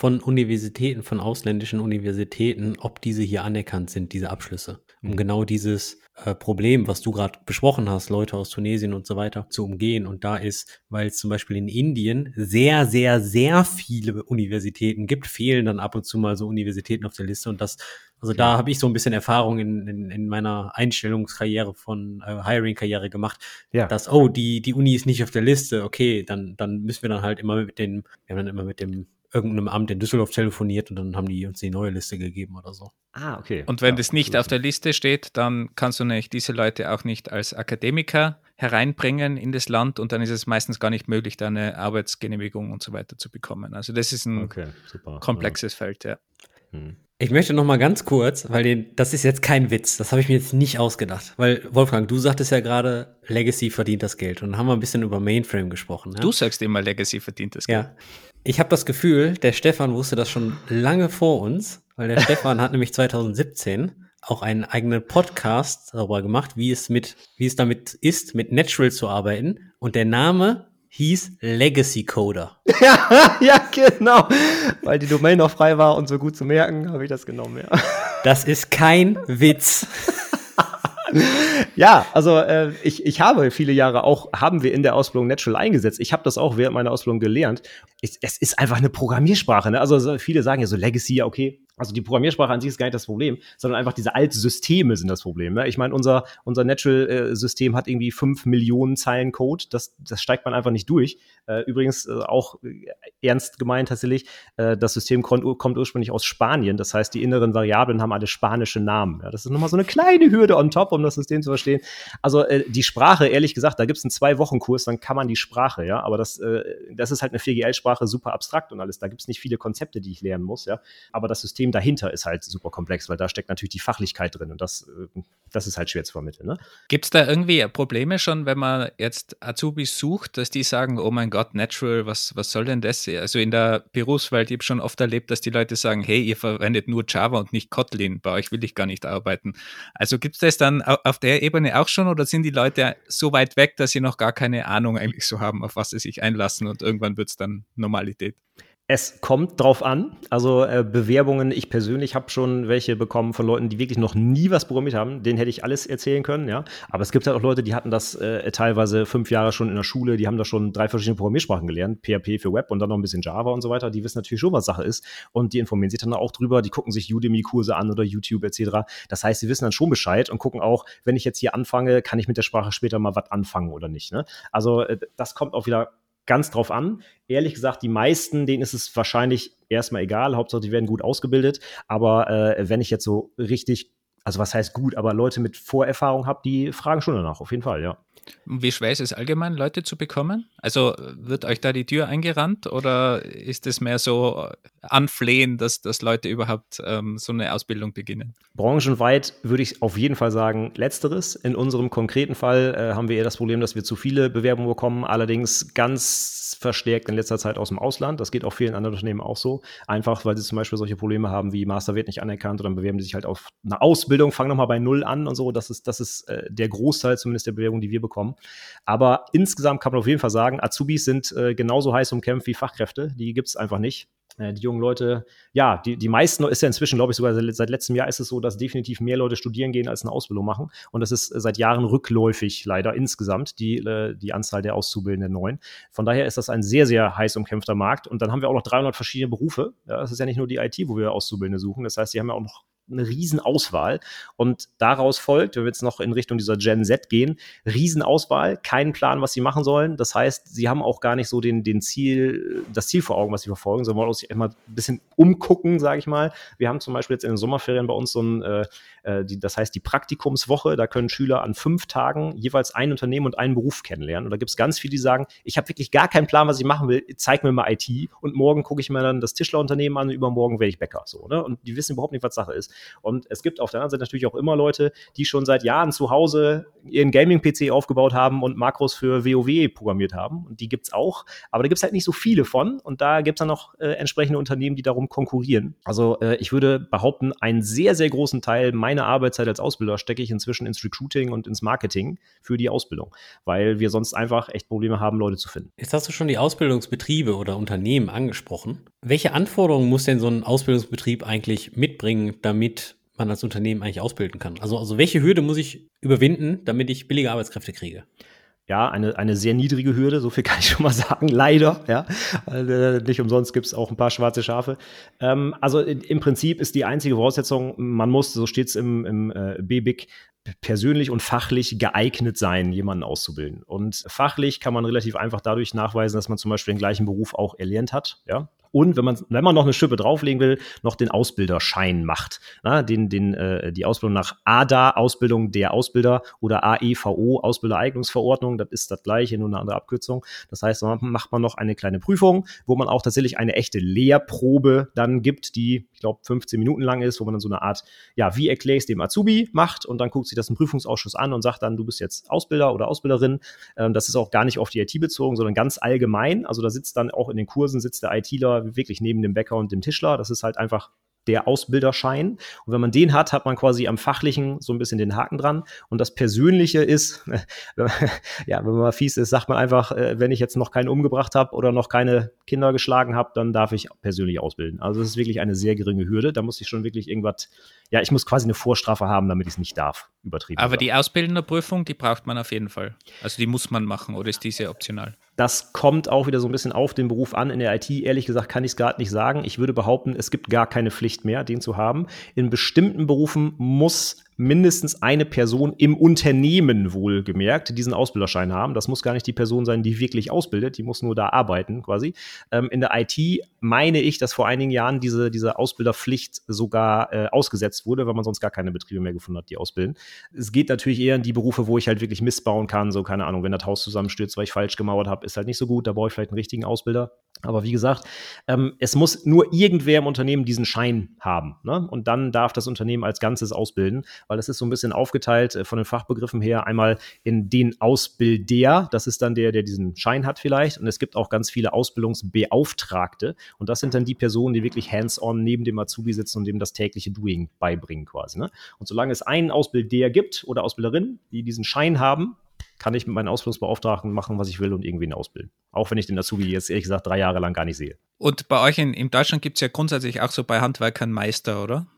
Speaker 2: von Universitäten, von ausländischen Universitäten, ob diese hier anerkannt sind, diese Abschlüsse. Um mhm. genau dieses äh, Problem, was du gerade besprochen hast, Leute aus Tunesien und so weiter, zu umgehen. Und da ist, weil es zum Beispiel in Indien sehr, sehr, sehr viele Universitäten gibt, fehlen dann ab und zu mal so Universitäten auf der Liste. Und das, also da habe ich so ein bisschen Erfahrung in, in, in meiner Einstellungskarriere von äh, Hiring-Karriere gemacht, ja. dass, oh, die, die Uni ist nicht auf der Liste, okay, dann, dann müssen wir dann halt immer mit den, wir haben dann immer mit dem irgendeinem Amt in Düsseldorf telefoniert und dann haben die uns die neue Liste gegeben oder so.
Speaker 3: Ah, okay. Und wenn ja, das nicht auf der Liste steht, dann kannst du nicht diese Leute auch nicht als Akademiker hereinbringen in das Land und dann ist es meistens gar nicht möglich, da eine Arbeitsgenehmigung und so weiter zu bekommen. Also das ist ein okay, komplexes ja. Feld, ja.
Speaker 2: Hm. Ich möchte noch mal ganz kurz, weil den, das ist jetzt kein Witz, das habe ich mir jetzt nicht ausgedacht. Weil, Wolfgang, du sagtest ja gerade, Legacy verdient das Geld. Und dann haben wir ein bisschen über Mainframe gesprochen. Ja?
Speaker 3: Du sagst immer, Legacy verdient das Geld.
Speaker 2: Ja. Ich habe das Gefühl, der Stefan wusste das schon lange vor uns, weil der <laughs> Stefan hat nämlich 2017 auch einen eigenen Podcast darüber gemacht, wie es mit, wie es damit ist, mit Natural zu arbeiten. Und der Name hieß Legacy Coder. <laughs>
Speaker 1: ja, ja, genau. Weil die Domain noch frei war und so gut zu merken, habe ich das genommen, ja.
Speaker 2: Das ist kein Witz. <laughs> <laughs>
Speaker 1: ja, also äh, ich, ich habe viele Jahre auch, haben wir in der Ausbildung Natural eingesetzt. Ich habe das auch während meiner Ausbildung gelernt. Ich, es ist einfach eine Programmiersprache. Ne? Also viele sagen ja so Legacy, okay, also die Programmiersprache an sich ist gar nicht das Problem, sondern einfach diese Altsysteme sind das Problem. Ne? Ich meine, unser, unser Natural-System hat irgendwie fünf Millionen Zeilen Code. Das, das steigt man einfach nicht durch. Äh, übrigens äh, auch äh, ernst gemeint tatsächlich, äh, das System kommt, kommt, ursprünglich aus Spanien. Das heißt, die inneren Variablen haben alle spanische Namen. Ja, das ist nochmal so eine kleine Hürde on top, um das System zu verstehen. Also äh, die Sprache, ehrlich gesagt, da gibt es einen Zwei-Wochen-Kurs, dann kann man die Sprache, ja. Aber das, äh, das ist halt eine 4GL-Sprache, super abstrakt und alles. Da gibt es nicht viele Konzepte, die ich lernen muss, ja. Aber das System System dahinter ist halt super komplex, weil da steckt natürlich die Fachlichkeit drin und das, äh, das ist halt schwer zu vermitteln. Ne?
Speaker 3: Gibt es da irgendwie Probleme schon, wenn man jetzt Azubis sucht, dass die sagen, oh mein Gott, Natural, was, was soll denn das? Also in der Berufswelt, ich habe schon oft erlebt, dass die Leute sagen, hey, ihr verwendet nur Java und nicht Kotlin, bei euch will ich gar nicht arbeiten. Also gibt es das dann auf der Ebene auch schon oder sind die Leute so weit weg, dass sie noch gar keine Ahnung eigentlich so haben, auf was sie sich einlassen und irgendwann wird es dann Normalität?
Speaker 1: Es kommt drauf an. Also äh, Bewerbungen, ich persönlich habe schon welche bekommen von Leuten, die wirklich noch nie was programmiert haben. Denen hätte ich alles erzählen können, ja. Aber es gibt halt auch Leute, die hatten das äh, teilweise fünf Jahre schon in der Schule, die haben da schon drei verschiedene Programmiersprachen gelernt, PHP für Web und dann noch ein bisschen Java und so weiter. Die wissen natürlich schon, was Sache ist. Und die informieren sich dann auch drüber, die gucken sich Udemy-Kurse an oder YouTube etc. Das heißt, sie wissen dann schon Bescheid und gucken auch, wenn ich jetzt hier anfange, kann ich mit der Sprache später mal was anfangen oder nicht. Ne? Also äh, das kommt auch wieder ganz drauf an. Ehrlich gesagt, die meisten, denen ist es wahrscheinlich erstmal egal. Hauptsache, die werden gut ausgebildet. Aber äh, wenn ich jetzt so richtig, also was heißt gut, aber Leute mit Vorerfahrung habe, die fragen schon danach, auf jeden Fall, ja.
Speaker 3: Wie schwer ist es allgemein, Leute zu bekommen? Also wird euch da die Tür eingerannt oder ist es mehr so anflehen, dass, dass Leute überhaupt ähm, so eine Ausbildung beginnen?
Speaker 1: Branchenweit würde ich auf jeden Fall sagen, letzteres. In unserem konkreten Fall äh, haben wir eher das Problem, dass wir zu viele Bewerbungen bekommen, allerdings ganz verstärkt in letzter Zeit aus dem Ausland. Das geht auch vielen anderen Unternehmen auch so. Einfach, weil sie zum Beispiel solche Probleme haben wie Master wird nicht anerkannt oder dann bewerben sie sich halt auf eine Ausbildung, fangen nochmal bei Null an und so. Das ist, das ist äh, der Großteil zumindest der Bewerbungen, die wir bekommen. Aber insgesamt kann man auf jeden Fall sagen, Azubis sind äh, genauso heiß umkämpft wie Fachkräfte. Die gibt es einfach nicht. Äh, die jungen Leute, ja, die, die meisten ist ja inzwischen, glaube ich, sogar seit letztem Jahr ist es so, dass definitiv mehr Leute studieren gehen, als eine Ausbildung machen. Und das ist seit Jahren rückläufig, leider insgesamt, die, äh, die Anzahl der Auszubildenden neuen. Von daher ist das ein sehr, sehr heiß umkämpfter Markt. Und dann haben wir auch noch 300 verschiedene Berufe. Ja, das ist ja nicht nur die IT, wo wir Auszubildende suchen. Das heißt, die haben ja auch noch eine Riesenauswahl. Und daraus folgt, wenn wir jetzt noch in Richtung dieser Gen Z gehen, Riesenauswahl, keinen Plan, was sie machen sollen. Das heißt, sie haben auch gar nicht so den, den Ziel, das Ziel vor Augen, was sie verfolgen, sondern wollen sich immer ein bisschen umgucken, sage ich mal. Wir haben zum Beispiel jetzt in den Sommerferien bei uns so ein, äh, äh, die, das heißt die Praktikumswoche, da können Schüler an fünf Tagen jeweils ein Unternehmen und einen Beruf kennenlernen. Und da gibt es ganz viele, die sagen, ich habe wirklich gar keinen Plan, was ich machen will, zeig mir mal IT und morgen gucke ich mir dann das Tischlerunternehmen an und übermorgen werde ich Bäcker. So, ne? Und die wissen überhaupt nicht, was Sache ist. Und es gibt auf der anderen Seite natürlich auch immer Leute, die schon seit Jahren zu Hause ihren Gaming-PC aufgebaut haben und Makros für WoW programmiert haben. Und die gibt es auch. Aber da gibt es halt nicht so viele von. Und da gibt es dann noch äh, entsprechende Unternehmen, die darum konkurrieren. Also äh, ich würde behaupten, einen sehr, sehr großen Teil meiner Arbeitszeit als Ausbilder stecke ich inzwischen ins Recruiting und ins Marketing für die Ausbildung, weil wir sonst einfach echt Probleme haben, Leute zu finden.
Speaker 2: Jetzt hast du schon die Ausbildungsbetriebe oder Unternehmen angesprochen. Welche Anforderungen muss denn so ein Ausbildungsbetrieb eigentlich mitbringen, damit man als Unternehmen eigentlich ausbilden kann? Also, also welche Hürde muss ich überwinden, damit ich billige Arbeitskräfte kriege?
Speaker 1: ja, eine, eine sehr niedrige Hürde, so viel <laughs> kann ich schon mal sagen, leider, ja. Äh, nicht umsonst gibt es auch ein paar schwarze Schafe. Ähm, also im Prinzip ist die einzige Voraussetzung, man muss, so steht es im, im äh, BBIC, persönlich und fachlich geeignet sein, jemanden auszubilden. Und fachlich kann man relativ einfach dadurch nachweisen, dass man zum Beispiel den gleichen Beruf auch erlernt hat. Ja, und wenn man, wenn man noch eine Schippe drauflegen will, noch den Ausbilderschein macht. Na, den, den, äh, die Ausbildung nach ADA, Ausbildung der Ausbilder oder AEVO, Ausbildereignungsverordnung, das ist das gleiche, nur eine andere Abkürzung. Das heißt, dann macht man noch eine kleine Prüfung, wo man auch tatsächlich eine echte Lehrprobe dann gibt, die, ich glaube, 15 Minuten lang ist, wo man dann so eine Art, ja, wie erkläre dem Azubi macht und dann guckt sich das ein Prüfungsausschuss an und sagt dann, du bist jetzt Ausbilder oder Ausbilderin. Ähm, das ist auch gar nicht auf die IT bezogen, sondern ganz allgemein. Also da sitzt dann auch in den Kursen sitzt der ITler wirklich neben dem Bäcker und dem Tischler. Das ist halt einfach der Ausbilderschein. Und wenn man den hat, hat man quasi am Fachlichen so ein bisschen den Haken dran. Und das Persönliche ist, <laughs> ja, wenn man mal fies ist, sagt man einfach, äh, wenn ich jetzt noch keinen umgebracht habe oder noch keine Kinder geschlagen habe, dann darf ich persönlich ausbilden. Also das ist wirklich eine sehr geringe Hürde. Da muss ich schon wirklich irgendwas, ja, ich muss quasi eine Vorstrafe haben, damit ich es nicht darf. Übertrieben.
Speaker 3: Aber gesagt. die Ausbildenderprüfung, die braucht man auf jeden Fall. Also die muss man machen oder ist diese optional?
Speaker 1: Das kommt auch wieder so ein bisschen auf den Beruf an. In der IT, ehrlich gesagt, kann ich es gerade nicht sagen. Ich würde behaupten, es gibt gar keine Pflicht mehr, den zu haben. In bestimmten Berufen muss mindestens eine Person im Unternehmen wohlgemerkt diesen Ausbilderschein haben. Das muss gar nicht die Person sein, die wirklich ausbildet, die muss nur da arbeiten quasi. Ähm, in der IT meine ich, dass vor einigen Jahren diese, diese Ausbilderpflicht sogar äh, ausgesetzt wurde, weil man sonst gar keine Betriebe mehr gefunden hat, die ausbilden. Es geht natürlich eher in die Berufe, wo ich halt wirklich missbauen kann, so keine Ahnung, wenn das Haus zusammenstürzt, weil ich falsch gemauert habe, ist halt nicht so gut, da brauche ich vielleicht einen richtigen Ausbilder. Aber wie gesagt, ähm, es muss nur irgendwer im Unternehmen diesen Schein haben. Ne? Und dann darf das Unternehmen als Ganzes ausbilden, weil das ist so ein bisschen aufgeteilt äh, von den Fachbegriffen her. Einmal in den Ausbilder, das ist dann der, der diesen Schein hat vielleicht. Und es gibt auch ganz viele Ausbildungsbeauftragte. Und das sind dann die Personen, die wirklich hands-on neben dem Azubi sitzen und dem das tägliche Doing beibringen quasi. Ne? Und solange es einen Ausbilder gibt oder Ausbilderin, die diesen Schein haben, kann ich mit meinen Ausbildungsbeauftragten machen, was ich will und irgendwen ausbilden. Auch wenn ich den Azubi jetzt ehrlich gesagt drei Jahre lang gar nicht sehe.
Speaker 3: Und bei euch in, in Deutschland gibt es ja grundsätzlich auch so bei Handwerkern Meister, oder?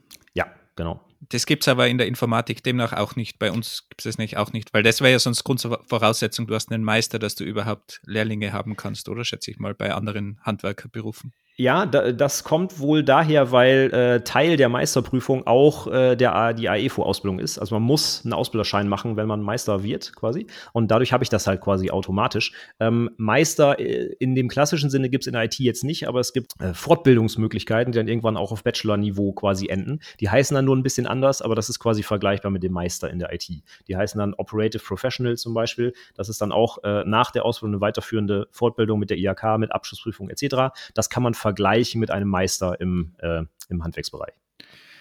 Speaker 1: Genau.
Speaker 3: Das gibt es aber in der Informatik demnach auch nicht. Bei uns gibt es nicht auch nicht, weil das wäre ja sonst Grundvoraussetzung, du hast einen Meister, dass du überhaupt Lehrlinge haben kannst, oder schätze ich mal, bei anderen Handwerkerberufen.
Speaker 1: Ja, da, das kommt wohl daher, weil äh, Teil der Meisterprüfung auch äh, der, die AEFO-Ausbildung ist. Also man muss einen Ausbilderschein machen, wenn man Meister wird, quasi. Und dadurch habe ich das halt quasi automatisch. Ähm, Meister äh, in dem klassischen Sinne gibt es in der IT jetzt nicht, aber es gibt äh, Fortbildungsmöglichkeiten, die dann irgendwann auch auf Bachelor-Niveau quasi enden. Die heißen dann nur ein bisschen anders, aber das ist quasi vergleichbar mit dem Meister in der IT. Die heißen dann Operative Professional zum Beispiel. Das ist dann auch äh, nach der Ausbildung eine weiterführende Fortbildung mit der IHK, mit Abschlussprüfung etc. Das kann man vergleichen mit einem Meister im, äh, im Handwerksbereich.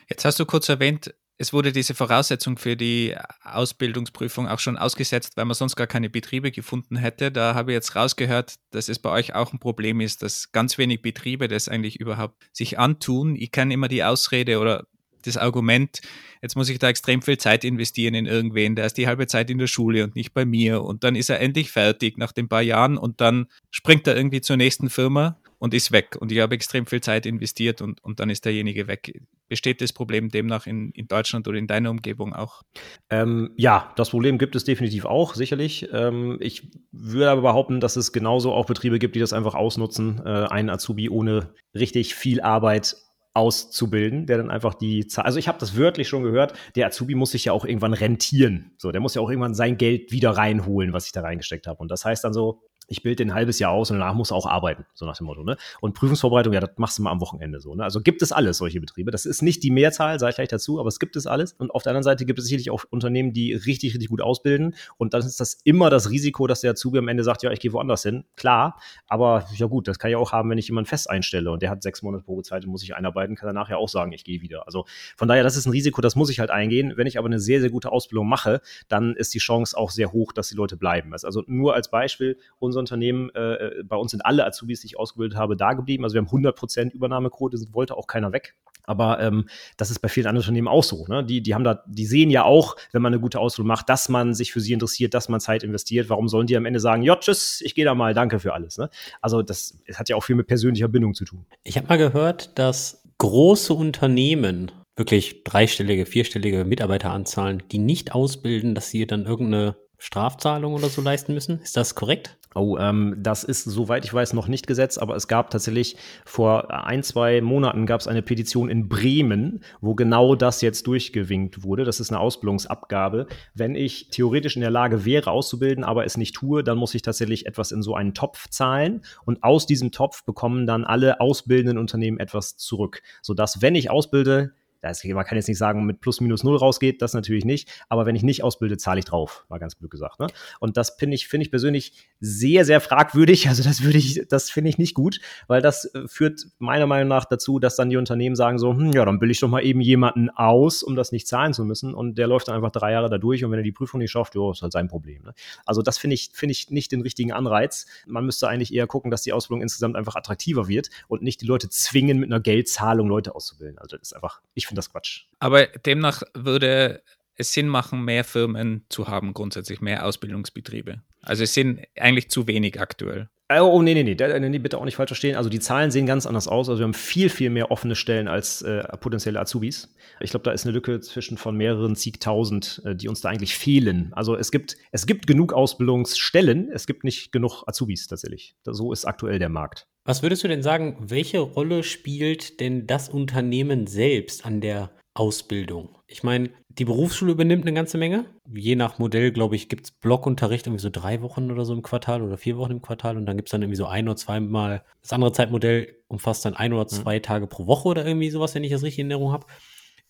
Speaker 3: Jetzt hast du kurz erwähnt, es wurde diese Voraussetzung für die Ausbildungsprüfung auch schon ausgesetzt, weil man sonst gar keine Betriebe gefunden hätte. Da habe ich jetzt rausgehört, dass es bei euch auch ein Problem ist, dass ganz wenig Betriebe das eigentlich überhaupt sich antun. Ich kenne immer die Ausrede oder das Argument, jetzt muss ich da extrem viel Zeit investieren in irgendwen, der ist die halbe Zeit in der Schule und nicht bei mir und dann ist er endlich fertig nach den paar Jahren und dann springt er irgendwie zur nächsten Firma und ist weg und ich habe extrem viel Zeit investiert und, und dann ist derjenige weg. Besteht das Problem demnach in, in Deutschland oder in deiner Umgebung auch?
Speaker 1: Ähm, ja, das Problem gibt es definitiv auch, sicherlich. Ähm, ich würde aber behaupten, dass es genauso auch Betriebe gibt, die das einfach ausnutzen, äh, einen Azubi ohne richtig viel Arbeit auszubilden, der dann einfach die Zahl, also ich habe das wörtlich schon gehört, der Azubi muss sich ja auch irgendwann rentieren. So, der muss ja auch irgendwann sein Geld wieder reinholen, was ich da reingesteckt habe. Und das heißt dann so, ich bilde ein halbes Jahr aus und danach muss auch arbeiten, so nach dem Motto. Ne? Und Prüfungsvorbereitung, ja, das machst du mal am Wochenende so. Ne? Also gibt es alles, solche Betriebe. Das ist nicht die Mehrzahl, sage ich gleich dazu, aber es gibt es alles. Und auf der anderen Seite gibt es sicherlich auch Unternehmen, die richtig, richtig gut ausbilden. Und dann ist das immer das Risiko, dass der Azubi am Ende sagt, ja, ich gehe woanders hin. Klar, aber ja gut, das kann ich auch haben, wenn ich jemanden fest einstelle und der hat sechs Monate Probezeit und muss sich einarbeiten, kann er nachher auch sagen, ich gehe wieder. Also von daher, das ist ein Risiko, das muss ich halt eingehen. Wenn ich aber eine sehr, sehr gute Ausbildung mache, dann ist die Chance auch sehr hoch, dass die Leute bleiben. Also nur als Beispiel, unser Unternehmen äh, äh, bei uns sind alle Azubis, die ich ausgebildet habe, da geblieben. Also wir haben 100% Übernahmequote, wollte auch keiner weg. Aber ähm, das ist bei vielen anderen Unternehmen auch so. Ne? Die, die haben da, die sehen ja auch, wenn man eine gute Ausbildung macht, dass man sich für sie interessiert, dass man Zeit investiert. Warum sollen die am Ende sagen, ja, tschüss, ich gehe da mal, danke für alles. Ne? Also das, das hat ja auch viel mit persönlicher Bindung zu tun.
Speaker 2: Ich habe mal gehört, dass große Unternehmen wirklich dreistellige, vierstellige Mitarbeiteranzahlen, die nicht ausbilden, dass sie dann irgendeine Strafzahlung oder so leisten müssen. Ist das korrekt?
Speaker 1: Oh, ähm, das ist, soweit ich weiß, noch nicht gesetzt, aber es gab tatsächlich vor ein, zwei Monaten gab es eine Petition in Bremen, wo genau das jetzt durchgewinkt wurde. Das ist eine Ausbildungsabgabe. Wenn ich theoretisch in der Lage wäre, auszubilden, aber es nicht tue, dann muss ich tatsächlich etwas in so einen Topf zahlen und aus diesem Topf bekommen dann alle ausbildenden Unternehmen etwas zurück, sodass, wenn ich ausbilde, das, man kann jetzt nicht sagen, mit plus minus null rausgeht, das natürlich nicht. Aber wenn ich nicht ausbilde, zahle ich drauf, mal ganz blöd gesagt. Ne? Und das finde ich, finde ich persönlich sehr, sehr fragwürdig. <laughs> Also das würde ich, das finde ich nicht gut, weil das äh, führt meiner Meinung nach dazu, dass dann die Unternehmen sagen so, hm, ja, dann bilde ich doch mal eben jemanden aus, um das nicht zahlen zu müssen. Und der läuft dann einfach drei Jahre da durch und wenn er die Prüfung nicht schafft, ja, ist halt sein Problem. Ne? Also das finde ich, finde ich nicht den richtigen Anreiz. Man müsste eigentlich eher gucken, dass die Ausbildung insgesamt einfach attraktiver wird und nicht die Leute zwingen, mit einer Geldzahlung Leute auszubilden. Also das ist einfach, ich finde das Quatsch.
Speaker 3: Aber demnach würde es Sinn machen, mehr Firmen zu haben, grundsätzlich mehr Ausbildungsbetriebe. Also es sind eigentlich zu wenig aktuell.
Speaker 1: Oh, oh nee, nee, nee, nee, bitte auch nicht falsch verstehen. Also die Zahlen sehen ganz anders aus. Also wir haben viel, viel mehr offene Stellen als äh, potenzielle Azubis. Ich glaube, da ist eine Lücke zwischen von mehreren zigtausend, äh, die uns da eigentlich fehlen. Also es gibt, es gibt genug Ausbildungsstellen, es gibt nicht genug Azubis tatsächlich. So ist aktuell der Markt.
Speaker 2: Was würdest du denn sagen, welche Rolle spielt denn das Unternehmen selbst an der Ausbildung? Ich meine, die Berufsschule übernimmt eine ganze Menge. Je nach Modell, glaube ich, gibt es Blockunterricht irgendwie so drei Wochen oder so im Quartal oder vier Wochen im Quartal und dann gibt es dann irgendwie so ein oder zweimal. Das andere Zeitmodell umfasst dann ein oder mhm. zwei mhm. Tage pro Woche oder irgendwie sowas, wenn ich das richtig in Erinnerung habe.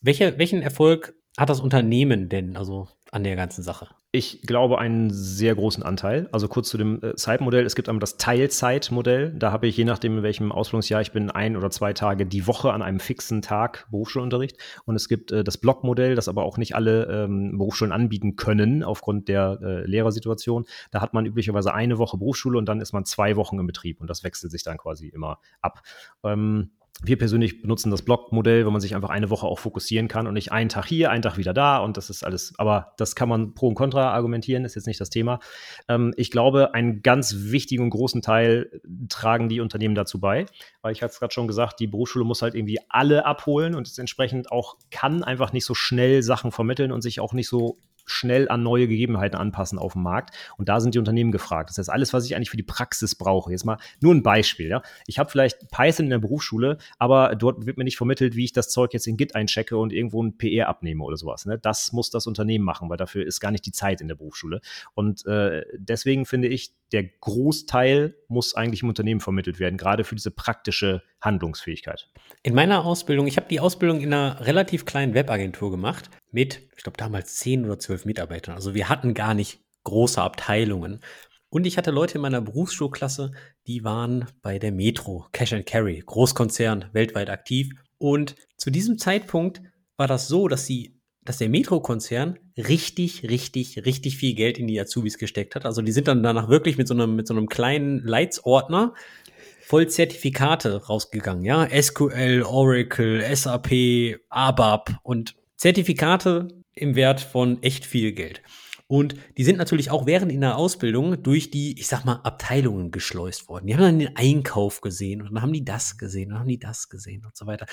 Speaker 2: Welche, welchen Erfolg hat das Unternehmen denn also an der ganzen Sache?
Speaker 1: Ich glaube, einen sehr großen Anteil. Also kurz zu dem äh, Zeitmodell. Es gibt einmal das Teilzeitmodell. Da habe ich, je nachdem, in welchem Ausbildungsjahr ich bin, ein oder zwei Tage die Woche an einem fixen Tag Berufsschulunterricht. Und es gibt äh, das Blockmodell, das aber auch nicht alle ähm, Berufsschulen anbieten können aufgrund der äh, Lehrersituation. Da hat man üblicherweise eine Woche Berufsschule und dann ist man zwei Wochen im Betrieb. Und das wechselt sich dann quasi immer ab. Ähm, wir persönlich benutzen das Blockmodell, wo man sich einfach eine Woche auch fokussieren kann und nicht einen Tag hier, einen Tag wieder da und das ist alles, aber das kann man pro und contra argumentieren, ist jetzt nicht das Thema. Ähm, ich glaube, einen ganz wichtigen und großen Teil tragen die Unternehmen dazu bei, weil ich hatte es gerade schon gesagt, die Berufsschule muss halt irgendwie alle abholen und entsprechend auch kann einfach nicht so schnell Sachen vermitteln und sich auch nicht so schnell an neue Gegebenheiten anpassen auf dem Markt. Und da sind die Unternehmen gefragt. Das heißt, alles, was ich eigentlich für die Praxis brauche. Jetzt mal nur ein Beispiel. Ja? Ich habe vielleicht Python in der Berufsschule, aber dort wird mir nicht vermittelt, wie ich das Zeug jetzt in Git einchecke und irgendwo ein PR abnehme oder sowas. Ne? Das muss das Unternehmen machen, weil dafür ist gar nicht die Zeit in der Berufsschule. Und äh, deswegen finde ich, der Großteil muss eigentlich im Unternehmen vermittelt werden, gerade für diese praktische Handlungsfähigkeit.
Speaker 2: In meiner Ausbildung, ich habe die Ausbildung in einer relativ kleinen Webagentur gemacht mit, ich glaube damals zehn oder zwölf Mitarbeitern. Also wir hatten gar nicht große Abteilungen. Und ich hatte Leute in meiner Berufsschulklasse, die waren bei der Metro, Cash and Carry, Großkonzern, weltweit aktiv. Und zu diesem Zeitpunkt war das so, dass sie dass der Metro-Konzern richtig, richtig, richtig viel Geld in die Azubis gesteckt hat. Also die sind dann danach wirklich mit so einem, mit so einem kleinen Leitsordner voll Zertifikate rausgegangen, ja. SQL, Oracle, SAP, ABAP und Zertifikate im Wert von echt viel Geld. Und die sind natürlich auch während in der Ausbildung durch die, ich sag mal, Abteilungen geschleust worden. Die haben dann den Einkauf gesehen und dann haben die das gesehen und dann haben die das gesehen und so weiter.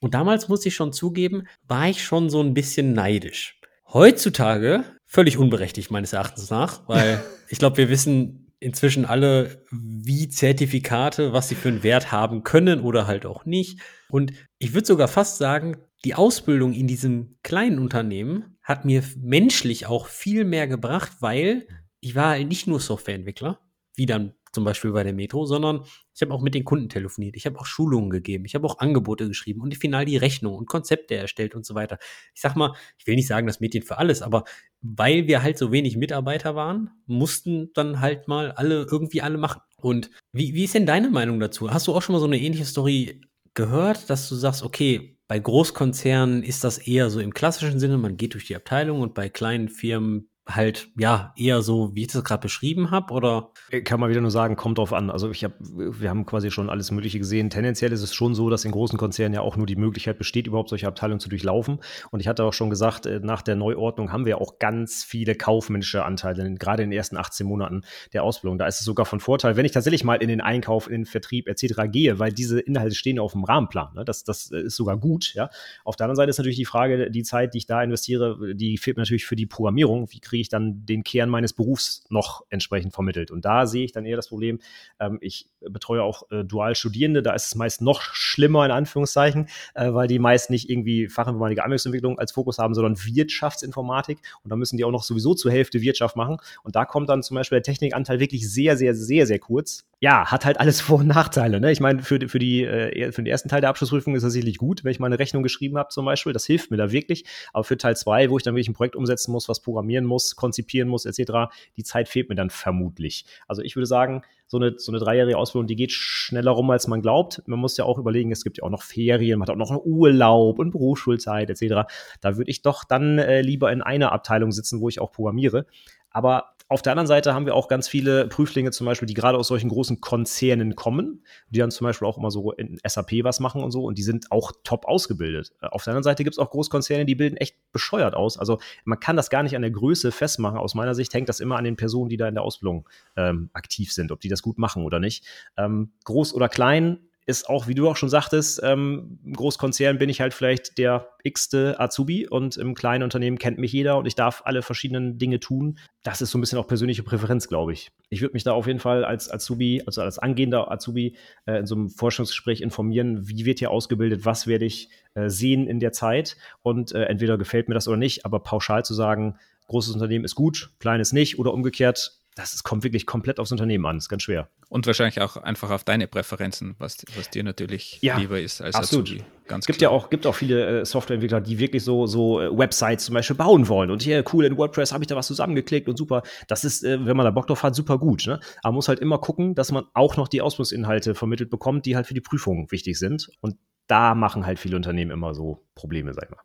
Speaker 2: Und damals muss ich schon zugeben, war ich schon so ein bisschen neidisch. Heutzutage völlig unberechtigt meines Erachtens nach, weil <laughs> ich glaube, wir wissen inzwischen alle, wie Zertifikate, was sie für einen Wert haben können oder halt auch nicht. Und ich würde sogar fast sagen, die Ausbildung in diesem kleinen Unternehmen hat mir menschlich auch viel mehr gebracht, weil ich war halt nicht nur Softwareentwickler, wie dann zum Beispiel bei der Metro, sondern ich habe auch mit den Kunden telefoniert, ich habe auch Schulungen gegeben, ich habe auch Angebote geschrieben und final die Rechnung und Konzepte erstellt und so weiter. Ich sag mal, ich will nicht sagen, das Medien für alles, aber weil wir halt so wenig Mitarbeiter waren, mussten dann halt mal alle irgendwie alle machen. Und wie, wie ist denn deine Meinung dazu? Hast du auch schon mal so eine ähnliche Story gehört, dass du sagst, okay, bei Großkonzernen ist das eher so im klassischen Sinne, man geht durch die Abteilung und bei kleinen Firmen halt ja eher so, wie ich das gerade beschrieben habe, oder?
Speaker 1: Kann man wieder nur sagen, kommt drauf an. Also ich habe, wir haben quasi schon alles Mögliche gesehen. Tendenziell ist es schon so, dass in großen Konzernen ja auch nur die Möglichkeit besteht, überhaupt solche Abteilungen zu durchlaufen. Und ich hatte auch schon gesagt, äh, nach der Neuordnung haben wir auch ganz viele kaufmännische Anteile, gerade in den ersten 18 Monaten der Ausbildung. Da ist es sogar von Vorteil, wenn ich tatsächlich mal in den Einkauf, in den Vertrieb etc. gehe, weil diese Inhalte stehen auf dem Rahmenplan. Ne? Das, das ist sogar gut. Ja. Auf der anderen Seite ist natürlich die Frage, die Zeit, die ich da investiere, die fehlt natürlich für die Programmierung. Wie kriege ich dann den Kern meines Berufs noch entsprechend vermittelt. Und da sehe ich dann eher das Problem, ähm, ich betreue auch äh, Dual-Studierende, da ist es meist noch schlimmer in Anführungszeichen, äh, weil die meist nicht irgendwie Fachinformatik Anwendungsentwicklung als Fokus haben, sondern Wirtschaftsinformatik. Und da müssen die auch noch sowieso zur Hälfte Wirtschaft machen. Und da kommt dann zum Beispiel der Technikanteil wirklich sehr, sehr, sehr, sehr kurz. Ja, hat halt alles Vor- und Nachteile. Ne? Ich meine, für, für, die, äh, für den ersten Teil der Abschlussprüfung ist das sicherlich gut, wenn ich meine Rechnung geschrieben habe zum Beispiel. Das hilft mir da wirklich. Aber für Teil zwei, wo ich dann wirklich ein Projekt umsetzen muss, was programmieren muss, konzipieren muss, etc., die Zeit fehlt mir dann vermutlich. Also ich würde sagen, so eine, so eine dreijährige Ausbildung, die geht schneller rum, als man glaubt. Man muss ja auch überlegen, es gibt ja auch noch Ferien, man hat auch noch Urlaub und Berufsschulzeit etc. Da würde ich doch dann äh, lieber in einer Abteilung sitzen, wo ich auch programmiere. Aber auf der anderen Seite haben wir auch ganz viele Prüflinge zum Beispiel, die gerade aus solchen großen Konzernen kommen, die dann zum Beispiel auch immer so in SAP was machen und so und die sind auch top ausgebildet. Äh, auf der anderen Seite gibt es auch Großkonzerne, die bilden echt bescheuert aus. Also man kann das gar nicht an der Größe festmachen. Aus meiner Sicht hängt das immer an den Personen, die da in der Ausbildung ähm, aktiv sind, ob die das gut machen oder nicht. Ähm, groß oder klein, ist auch, wie du auch schon sagtest, ähm, im Großkonzern bin ich halt vielleicht der x-te Azubi und im kleinen Unternehmen kennt mich jeder und ich darf alle verschiedenen Dinge tun. Das ist so ein bisschen auch persönliche Präferenz, glaube ich. Ich würde mich da auf jeden Fall als Azubi, also als angehender Azubi äh, in so einem Forschungsgespräch informieren, wie wird hier ausgebildet, was werde ich äh, sehen in der Zeit und äh, entweder gefällt mir das oder nicht, aber pauschal zu sagen, großes Unternehmen ist gut, kleines nicht oder umgekehrt, das ist, kommt wirklich komplett aufs Unternehmen an. Das ist ganz schwer.
Speaker 3: Und wahrscheinlich auch einfach auf deine Präferenzen, was, was dir natürlich ja, lieber ist als
Speaker 1: absolut. Azubi. Ganz gibt klar. ja auch gibt auch viele äh, Softwareentwickler, die wirklich so so äh, Websites zum Beispiel bauen wollen und hier cool in WordPress habe ich da was zusammengeklickt und super. Das ist, äh, wenn man da Bock drauf hat, super gut. Ne? Aber man muss halt immer gucken, dass man auch noch die Ausbildungsinhalte vermittelt bekommt, die halt für die Prüfung wichtig sind. Und da machen halt viele Unternehmen immer so Probleme, sag ich mal.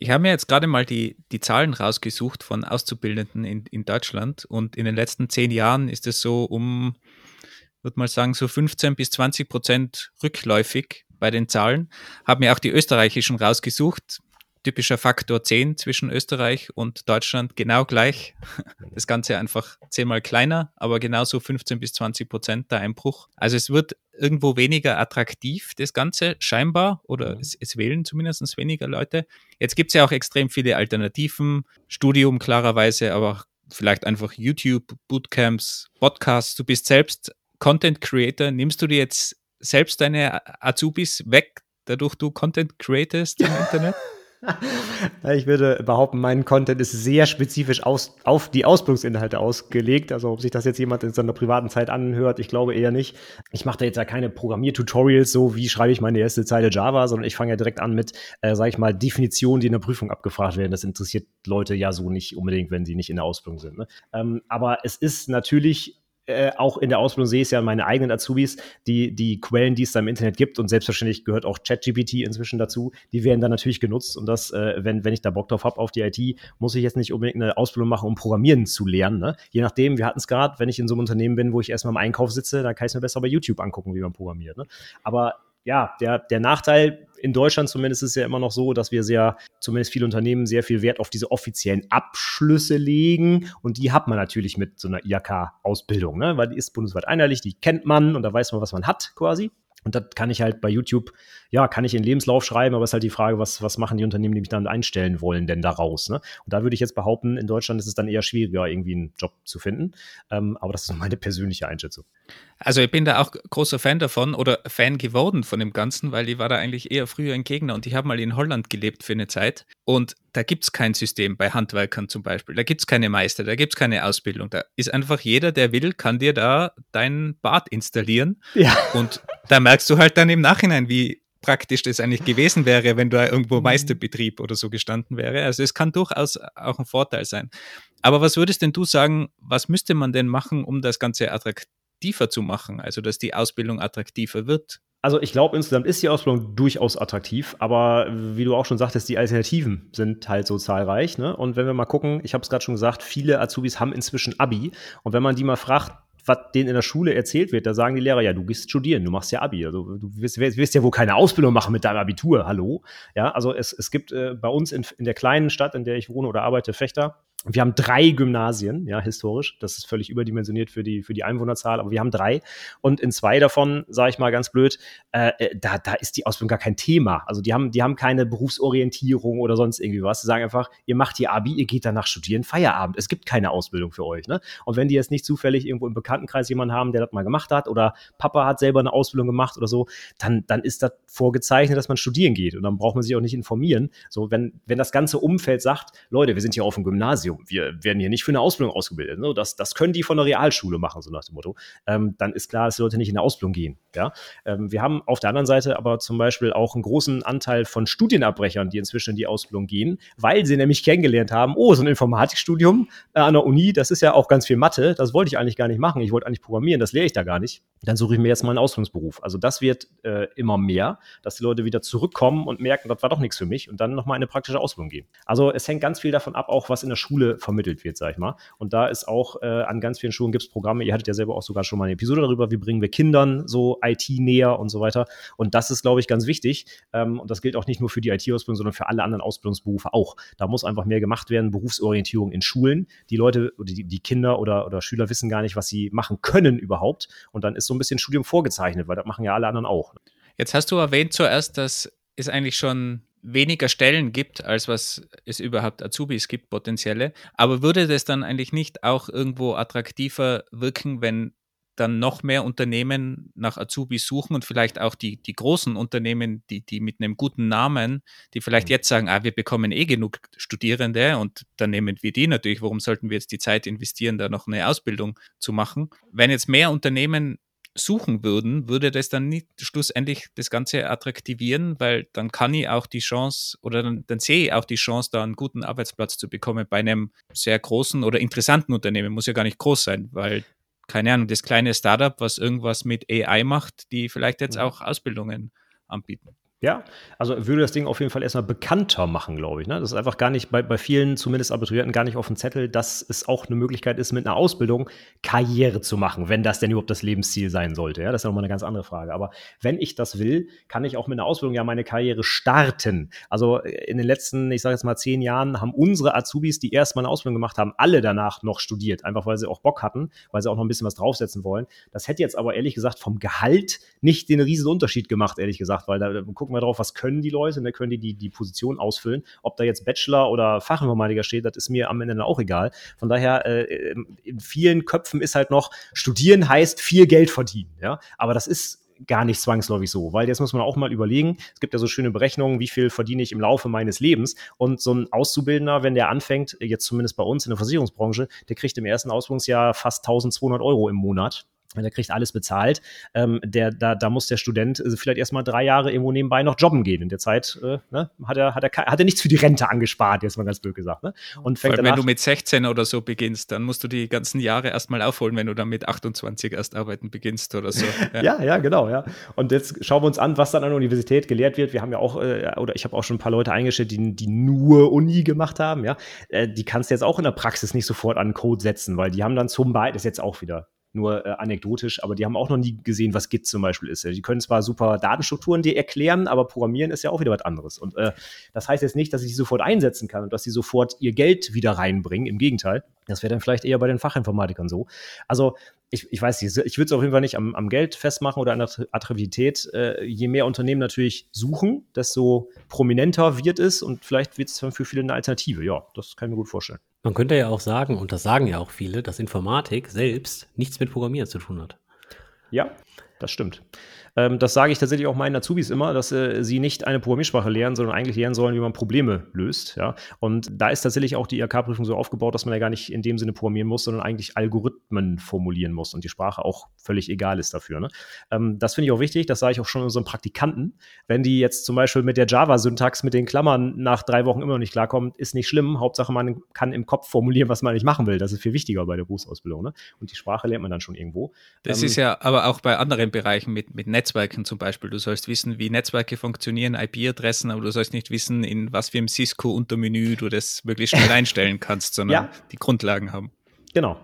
Speaker 3: Ich habe mir jetzt gerade mal die, die Zahlen rausgesucht von Auszubildenden in, in Deutschland und in den letzten zehn Jahren ist es so um, würde mal sagen, so 15 bis 20 Prozent rückläufig bei den Zahlen. Habe mir auch die österreichischen rausgesucht typischer Faktor 10 zwischen Österreich und Deutschland genau gleich. Das Ganze einfach zehnmal kleiner, aber genauso 15 bis 20 Prozent der Einbruch. Also es wird irgendwo weniger attraktiv, das Ganze scheinbar, oder mhm. es, es, wählen zumindest weniger Leute. Jetzt gibt es ja auch extrem viele Alternativen, Studium klarerweise, aber vielleicht einfach YouTube, Bootcamps, Podcasts. Du bist selbst Content Creator. Nimmst du dir jetzt selbst deine Azubis weg, dadurch du Content createst im <laughs> Internet?
Speaker 1: Ich würde behaupten, mein Content ist sehr spezifisch aus, auf die Ausbildungsinhalte ausgelegt. Also ob sich das jetzt jemand in seiner privaten Zeit anhört, ich glaube eher nicht. Ich mache da jetzt ja keine Programmiertutorials, so wie schreibe ich meine erste Zeile Java, sondern ich fange ja direkt an mit, äh, sage ich mal, Definitionen, die in der Prüfung abgefragt werden. Das interessiert Leute ja so nicht unbedingt, wenn sie nicht in der Ausbildung sind. Ne? Ähm, aber es ist natürlich äh, auch in der Ausbildung sehe ich ja meine eigenen Azubis, die, die Quellen, die es da im Internet gibt und selbstverständlich gehört auch ChatGPT inzwischen dazu, die werden dann natürlich genutzt und das, äh, wenn, wenn ich da Bock drauf habe auf die IT, muss ich jetzt nicht unbedingt eine Ausbildung machen, um Programmieren zu lernen. Ne? Je nachdem, wir hatten es gerade, wenn ich in so einem Unternehmen bin, wo ich erstmal im Einkauf sitze, dann kann ich es mir besser bei YouTube angucken, wie man programmiert. Ne? Aber ja, der, der Nachteil in Deutschland zumindest ist ja immer noch so, dass wir sehr, zumindest viele Unternehmen, sehr viel Wert auf diese offiziellen Abschlüsse legen. Und die hat man natürlich mit so einer IHK-Ausbildung, ne? weil die ist bundesweit einheitlich, die kennt man und da weiß man, was man hat quasi. Und das kann ich halt bei YouTube, ja, kann ich in Lebenslauf schreiben, aber es ist halt die Frage, was, was machen die Unternehmen, die mich dann einstellen wollen, denn daraus? Ne? Und da würde ich jetzt behaupten, in Deutschland ist es dann eher schwieriger, irgendwie einen Job zu finden. Ähm, aber das ist meine persönliche Einschätzung.
Speaker 3: Also ich bin da auch großer Fan davon oder Fan geworden von dem Ganzen, weil ich war da eigentlich eher früher ein Gegner und ich habe mal in Holland gelebt für eine Zeit. Und da gibt es kein System bei Handwerkern zum Beispiel. Da gibt es keine Meister, da gibt es keine Ausbildung. Da ist einfach jeder, der will, kann dir da dein Bad installieren. Ja. Und da merkst du halt dann im Nachhinein, wie praktisch das eigentlich gewesen wäre, wenn da irgendwo mhm. Meisterbetrieb oder so gestanden wäre. Also es kann durchaus auch ein Vorteil sein. Aber was würdest denn du sagen, was müsste man denn machen, um das Ganze attraktiver zu machen? Also dass die Ausbildung attraktiver wird?
Speaker 1: Also ich glaube, insgesamt ist die Ausbildung durchaus attraktiv, aber wie du auch schon sagtest, die Alternativen sind halt so zahlreich. Ne? Und wenn wir mal gucken, ich habe es gerade schon gesagt, viele Azubis haben inzwischen Abi. Und wenn man die mal fragt, was denen in der Schule erzählt wird, da sagen die Lehrer, ja, du gehst studieren, du machst ja Abi. Also du wirst, wirst ja wohl keine Ausbildung machen mit deinem Abitur, hallo. Ja, also es, es gibt äh, bei uns in, in der kleinen Stadt, in der ich wohne oder arbeite, Fechter, wir haben drei Gymnasien, ja, historisch. Das ist völlig überdimensioniert für die, für die Einwohnerzahl, aber wir haben drei. Und in zwei davon, sage ich mal ganz blöd, äh, äh, da, da ist die Ausbildung gar kein Thema. Also die haben, die haben keine Berufsorientierung oder sonst irgendwie was. Sie sagen einfach, ihr macht die Abi, ihr geht danach studieren, Feierabend. Es gibt keine Ausbildung für euch. Ne? Und wenn die jetzt nicht zufällig irgendwo im Bekanntenkreis jemanden haben, der das mal gemacht hat, oder Papa hat selber eine Ausbildung gemacht oder so, dann, dann ist das vorgezeichnet, dass man studieren geht. Und dann braucht man sich auch nicht informieren. So, wenn, wenn das ganze Umfeld sagt, Leute, wir sind hier auf dem Gymnasium, Gymnasium, wir werden hier nicht für eine Ausbildung ausgebildet. Ne? Das, das können die von der Realschule machen, so nach dem Motto. Ähm, dann ist klar, dass die Leute nicht in eine Ausbildung gehen. Ja? Ähm, wir haben auf der anderen Seite aber zum Beispiel auch einen großen Anteil von Studienabbrechern, die inzwischen in die Ausbildung gehen, weil sie nämlich kennengelernt haben, oh, so ein Informatikstudium äh, an der Uni, das ist ja auch ganz viel Mathe, das wollte ich eigentlich gar nicht machen, ich wollte eigentlich programmieren, das lehre ich da gar nicht. Dann suche ich mir jetzt mal einen Ausbildungsberuf. Also das wird äh, immer mehr, dass die Leute wieder zurückkommen und merken, das war doch nichts für mich und dann nochmal in eine praktische Ausbildung gehen. Also es hängt ganz viel davon ab, auch was in der Schule vermittelt wird, sag ich mal. Und da ist auch äh, an ganz vielen Schulen gibt es Programme, ihr hattet ja selber auch sogar schon mal eine Episode darüber, wie bringen wir Kindern so IT näher und so weiter. Und das ist, glaube ich, ganz wichtig. Ähm, und das gilt auch nicht nur für die IT-Ausbildung, sondern für alle anderen Ausbildungsberufe auch. Da muss einfach mehr gemacht werden, Berufsorientierung in Schulen. Die Leute die, die Kinder oder, oder Schüler wissen gar nicht, was sie machen können überhaupt. Und dann ist so ein bisschen Studium vorgezeichnet, weil das machen ja alle anderen auch.
Speaker 3: Jetzt hast du erwähnt zuerst, dass es eigentlich schon weniger Stellen gibt, als was es überhaupt Azubis gibt, potenzielle. Aber würde das dann eigentlich nicht auch irgendwo attraktiver wirken, wenn dann noch mehr Unternehmen nach Azubis suchen und vielleicht auch die, die großen Unternehmen, die, die mit einem guten Namen, die vielleicht mhm. jetzt sagen, ah, wir bekommen eh genug Studierende und dann nehmen wir die natürlich, warum sollten wir jetzt die Zeit investieren, da noch eine Ausbildung zu machen? Wenn jetzt mehr Unternehmen suchen würden, würde das dann nicht schlussendlich das Ganze attraktivieren, weil dann kann ich auch die Chance oder dann, dann sehe ich auch die Chance, da einen guten Arbeitsplatz zu bekommen bei einem sehr großen oder interessanten Unternehmen. Muss ja gar nicht groß sein, weil, keine Ahnung, das kleine Startup, was irgendwas mit AI macht, die vielleicht jetzt auch Ausbildungen anbieten.
Speaker 1: Ja, also würde das Ding auf jeden Fall erstmal bekannter machen, glaube ich. Ne? Das ist einfach gar nicht bei, bei vielen, zumindest Abiturienten, gar nicht auf dem Zettel, dass es auch eine Möglichkeit ist, mit einer Ausbildung Karriere zu machen, wenn das denn überhaupt das Lebensziel sein sollte. Ja, das ist ja nochmal eine ganz andere Frage. Aber wenn ich das will, kann ich auch mit einer Ausbildung ja meine Karriere starten. Also in den letzten, ich sage jetzt mal zehn Jahren, haben unsere Azubis, die erstmal eine Ausbildung gemacht haben, alle danach noch studiert, einfach weil sie auch Bock hatten, weil sie auch noch ein bisschen was draufsetzen wollen. Das hätte jetzt aber ehrlich gesagt vom Gehalt nicht den riesen Unterschied gemacht, ehrlich gesagt, weil da gucken gucken wir drauf, was können die Leute, ne? können die, die die Position ausfüllen. Ob da jetzt Bachelor oder Fachinformatiker steht, das ist mir am Ende dann auch egal. Von daher, äh, in vielen Köpfen ist halt noch, studieren heißt viel Geld verdienen. Ja? Aber das ist gar nicht zwangsläufig so, weil jetzt muss man auch mal überlegen, es gibt ja so schöne Berechnungen, wie viel verdiene ich im Laufe meines Lebens und so ein Auszubildender, wenn der anfängt, jetzt zumindest bei uns in der Versicherungsbranche, der kriegt im ersten Ausbildungsjahr fast 1200 Euro im Monat der kriegt alles bezahlt. Ähm, der, da, da muss der Student äh, vielleicht erstmal drei Jahre irgendwo nebenbei noch jobben gehen. In der Zeit äh, ne, hat, er, hat, er, hat er nichts für die Rente angespart, jetzt mal ganz blöd gesagt. Ne?
Speaker 3: Und fängt danach, wenn du mit 16 oder so beginnst, dann musst du die ganzen Jahre erstmal aufholen, wenn du dann mit 28 erst arbeiten beginnst oder so. <laughs>
Speaker 1: Ja. ja, ja, genau. Ja. Und jetzt schauen wir uns an, was dann an der Universität gelehrt wird. Wir haben ja auch, äh, oder ich habe auch schon ein paar Leute eingestellt, die, die nur Uni gemacht haben. Ja, äh, Die kannst du jetzt auch in der Praxis nicht sofort an Code setzen, weil die haben dann zum Beispiel, das ist jetzt auch wieder nur äh, anekdotisch, aber die haben auch noch nie gesehen, was Git zum Beispiel ist. Die können zwar super Datenstrukturen dir erklären, aber Programmieren ist ja auch wieder was anderes. Und äh, das heißt jetzt nicht, dass ich die sofort einsetzen kann und dass sie sofort ihr Geld wieder reinbringen. Im Gegenteil. Das wäre dann vielleicht eher bei den Fachinformatikern so. Also ich, ich weiß nicht, ich würde es auf jeden Fall nicht am, am, Geld festmachen oder an der Attraktivität. Äh, je mehr Unternehmen natürlich suchen, desto prominenter wird es und vielleicht wird es dann für viele eine Alternative. Ja, das kann ich mir gut vorstellen.
Speaker 2: Man könnte ja auch sagen, und das sagen ja auch viele, dass Informatik selbst nichts mit Programmieren zu tun hat.
Speaker 1: Ja, das stimmt. Ähm, das sage ich tatsächlich auch meinen Azubis immer, dass äh, sie nicht eine Programmiersprache lernen, sondern eigentlich lernen sollen, wie man Probleme löst. Ja? Und da ist tatsächlich auch die IHK-Prüfung so aufgebaut, dass man ja gar nicht in dem Sinne programmieren muss, sondern eigentlich Algorithmen formulieren muss und die Sprache auch völlig egal ist dafür. Ne? Ähm, das finde ich auch wichtig, das sage ich auch schon unseren Praktikanten. Wenn die jetzt zum Beispiel mit der Java-Syntax, mit den Klammern nach drei Wochen immer noch nicht klarkommen, ist nicht schlimm. Hauptsache, man kann im Kopf formulieren, was man nicht machen will. Das ist viel wichtiger bei der Berufsausbildung. Ne? Und die Sprache lernt man dann schon irgendwo.
Speaker 3: Das ähm, ist ja aber auch bei anderen Bereichen mit, mit Netzwerken zum Beispiel. Du sollst wissen, wie Netzwerke funktionieren, IP-Adressen, aber du sollst nicht wissen, in was für einem Cisco-Untermenü du das möglichst schnell <laughs> einstellen kannst, sondern ja. die Grundlagen haben.
Speaker 1: Genau.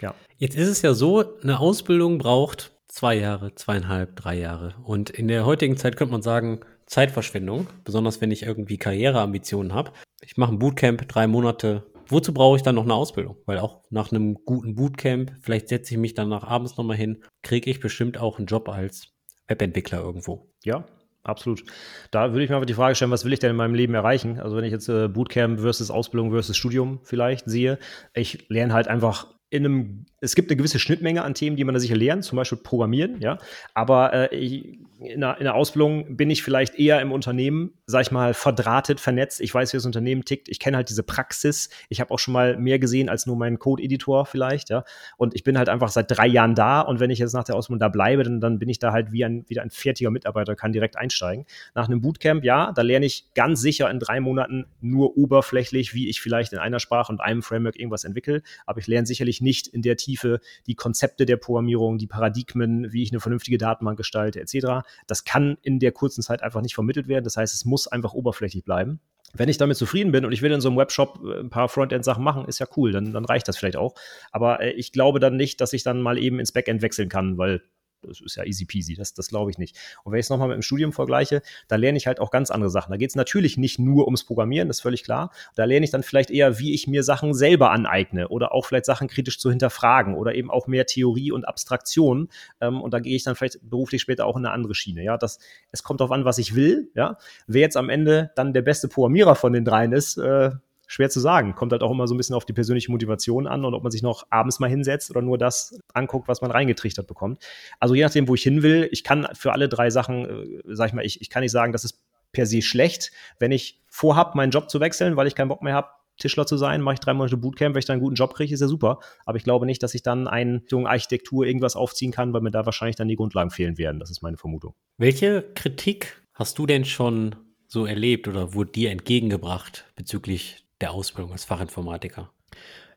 Speaker 1: Ja.
Speaker 2: Jetzt ist es ja so, eine Ausbildung braucht zwei Jahre, zweieinhalb, drei Jahre. Und in der heutigen Zeit könnte man sagen, Zeitverschwendung, besonders wenn ich irgendwie Karriereambitionen habe. Ich mache ein Bootcamp, drei Monate. Wozu brauche ich dann noch eine Ausbildung? Weil auch nach einem guten Bootcamp, vielleicht setze ich mich dann nach abends nochmal hin, kriege ich bestimmt auch einen Job als Webentwickler irgendwo.
Speaker 1: Ja, absolut. Da würde ich mir einfach die Frage stellen, was will ich denn in meinem Leben erreichen? Also wenn ich jetzt äh, Bootcamp versus Ausbildung versus Studium vielleicht sehe, ich lerne halt einfach in einem, es gibt eine gewisse Schnittmenge an Themen, die man da sicher lernt, zum Beispiel Programmieren, ja. Aber äh, ich, in, der, in der Ausbildung bin ich vielleicht eher im Unternehmen, sag ich mal, verdrahtet, vernetzt. Ich weiß, wie das Unternehmen tickt. Ich kenne halt diese Praxis. Ich habe auch schon mal mehr gesehen als nur meinen Code-Editor vielleicht, ja. Und ich bin halt einfach seit drei Jahren da und wenn ich jetzt nach der Ausbildung da bleibe, dann, dann bin ich da halt wie ein, wieder ein fertiger Mitarbeiter, kann direkt einsteigen. Nach einem Bootcamp, ja, da lerne ich ganz sicher in drei Monaten nur oberflächlich, wie ich vielleicht in einer Sprache und einem Framework irgendwas entwickle. Aber ich lerne sicherlich nicht in der Tiefe die Konzepte der Programmierung, die Paradigmen, wie ich eine vernünftige Datenbank gestalte, etc. Das kann in der kurzen Zeit einfach nicht vermittelt werden. Das heißt, es muss einfach oberflächlich bleiben. Wenn ich damit zufrieden bin und ich will in so einem Webshop äh, ein paar Frontend-Sachen machen, ist ja cool, dann, dann reicht das vielleicht auch. Aber äh, ich glaube dann nicht, dass ich dann mal eben ins Backend wechseln kann, weil das ist ja easy peasy, das, das glaube ich nicht. Und wenn ich es nochmal mit dem Studium vergleiche, da lerne ich halt auch ganz andere Sachen. Da geht es natürlich nicht nur ums Programmieren, das ist völlig klar. Da lerne ich dann vielleicht eher, wie ich mir Sachen selber aneigne oder auch vielleicht Sachen kritisch zu hinterfragen oder eben auch mehr Theorie und Abstraktion. Ähm, und da gehe ich dann vielleicht beruflich später auch in eine andere Schiene. Ja, das, es kommt darauf an, was ich will. Ja, wer jetzt am Ende dann der beste Programmierer von den dreien ist, äh, schwer zu sagen. Kommt halt auch immer so ein bisschen auf die persönliche Motivation an und ob man sich noch abends mal hinsetzt oder nur das anguckt, was man reingetrichtert bekommt. Also je nachdem, wo ich hin will, ich kann für alle drei Sachen, äh, sag ich mal, ich, ich kann nicht sagen, das ist per se schlecht. Wenn ich vorhab, meinen Job zu wechseln, weil ich keinen Bock mehr habe, Tischler zu sein, mache ich drei Monate Bootcamp, wenn ich dann einen guten Job kriege, ist ja super. Aber ich glaube nicht, dass ich dann eine Architektur irgendwas aufziehen kann, weil mir da wahrscheinlich dann die Grundlagen fehlen werden. Das ist meine Vermutung.
Speaker 2: Welche Kritik hast du denn schon so erlebt oder wurde dir entgegengebracht bezüglich der Ausbildung als Fachinformatiker?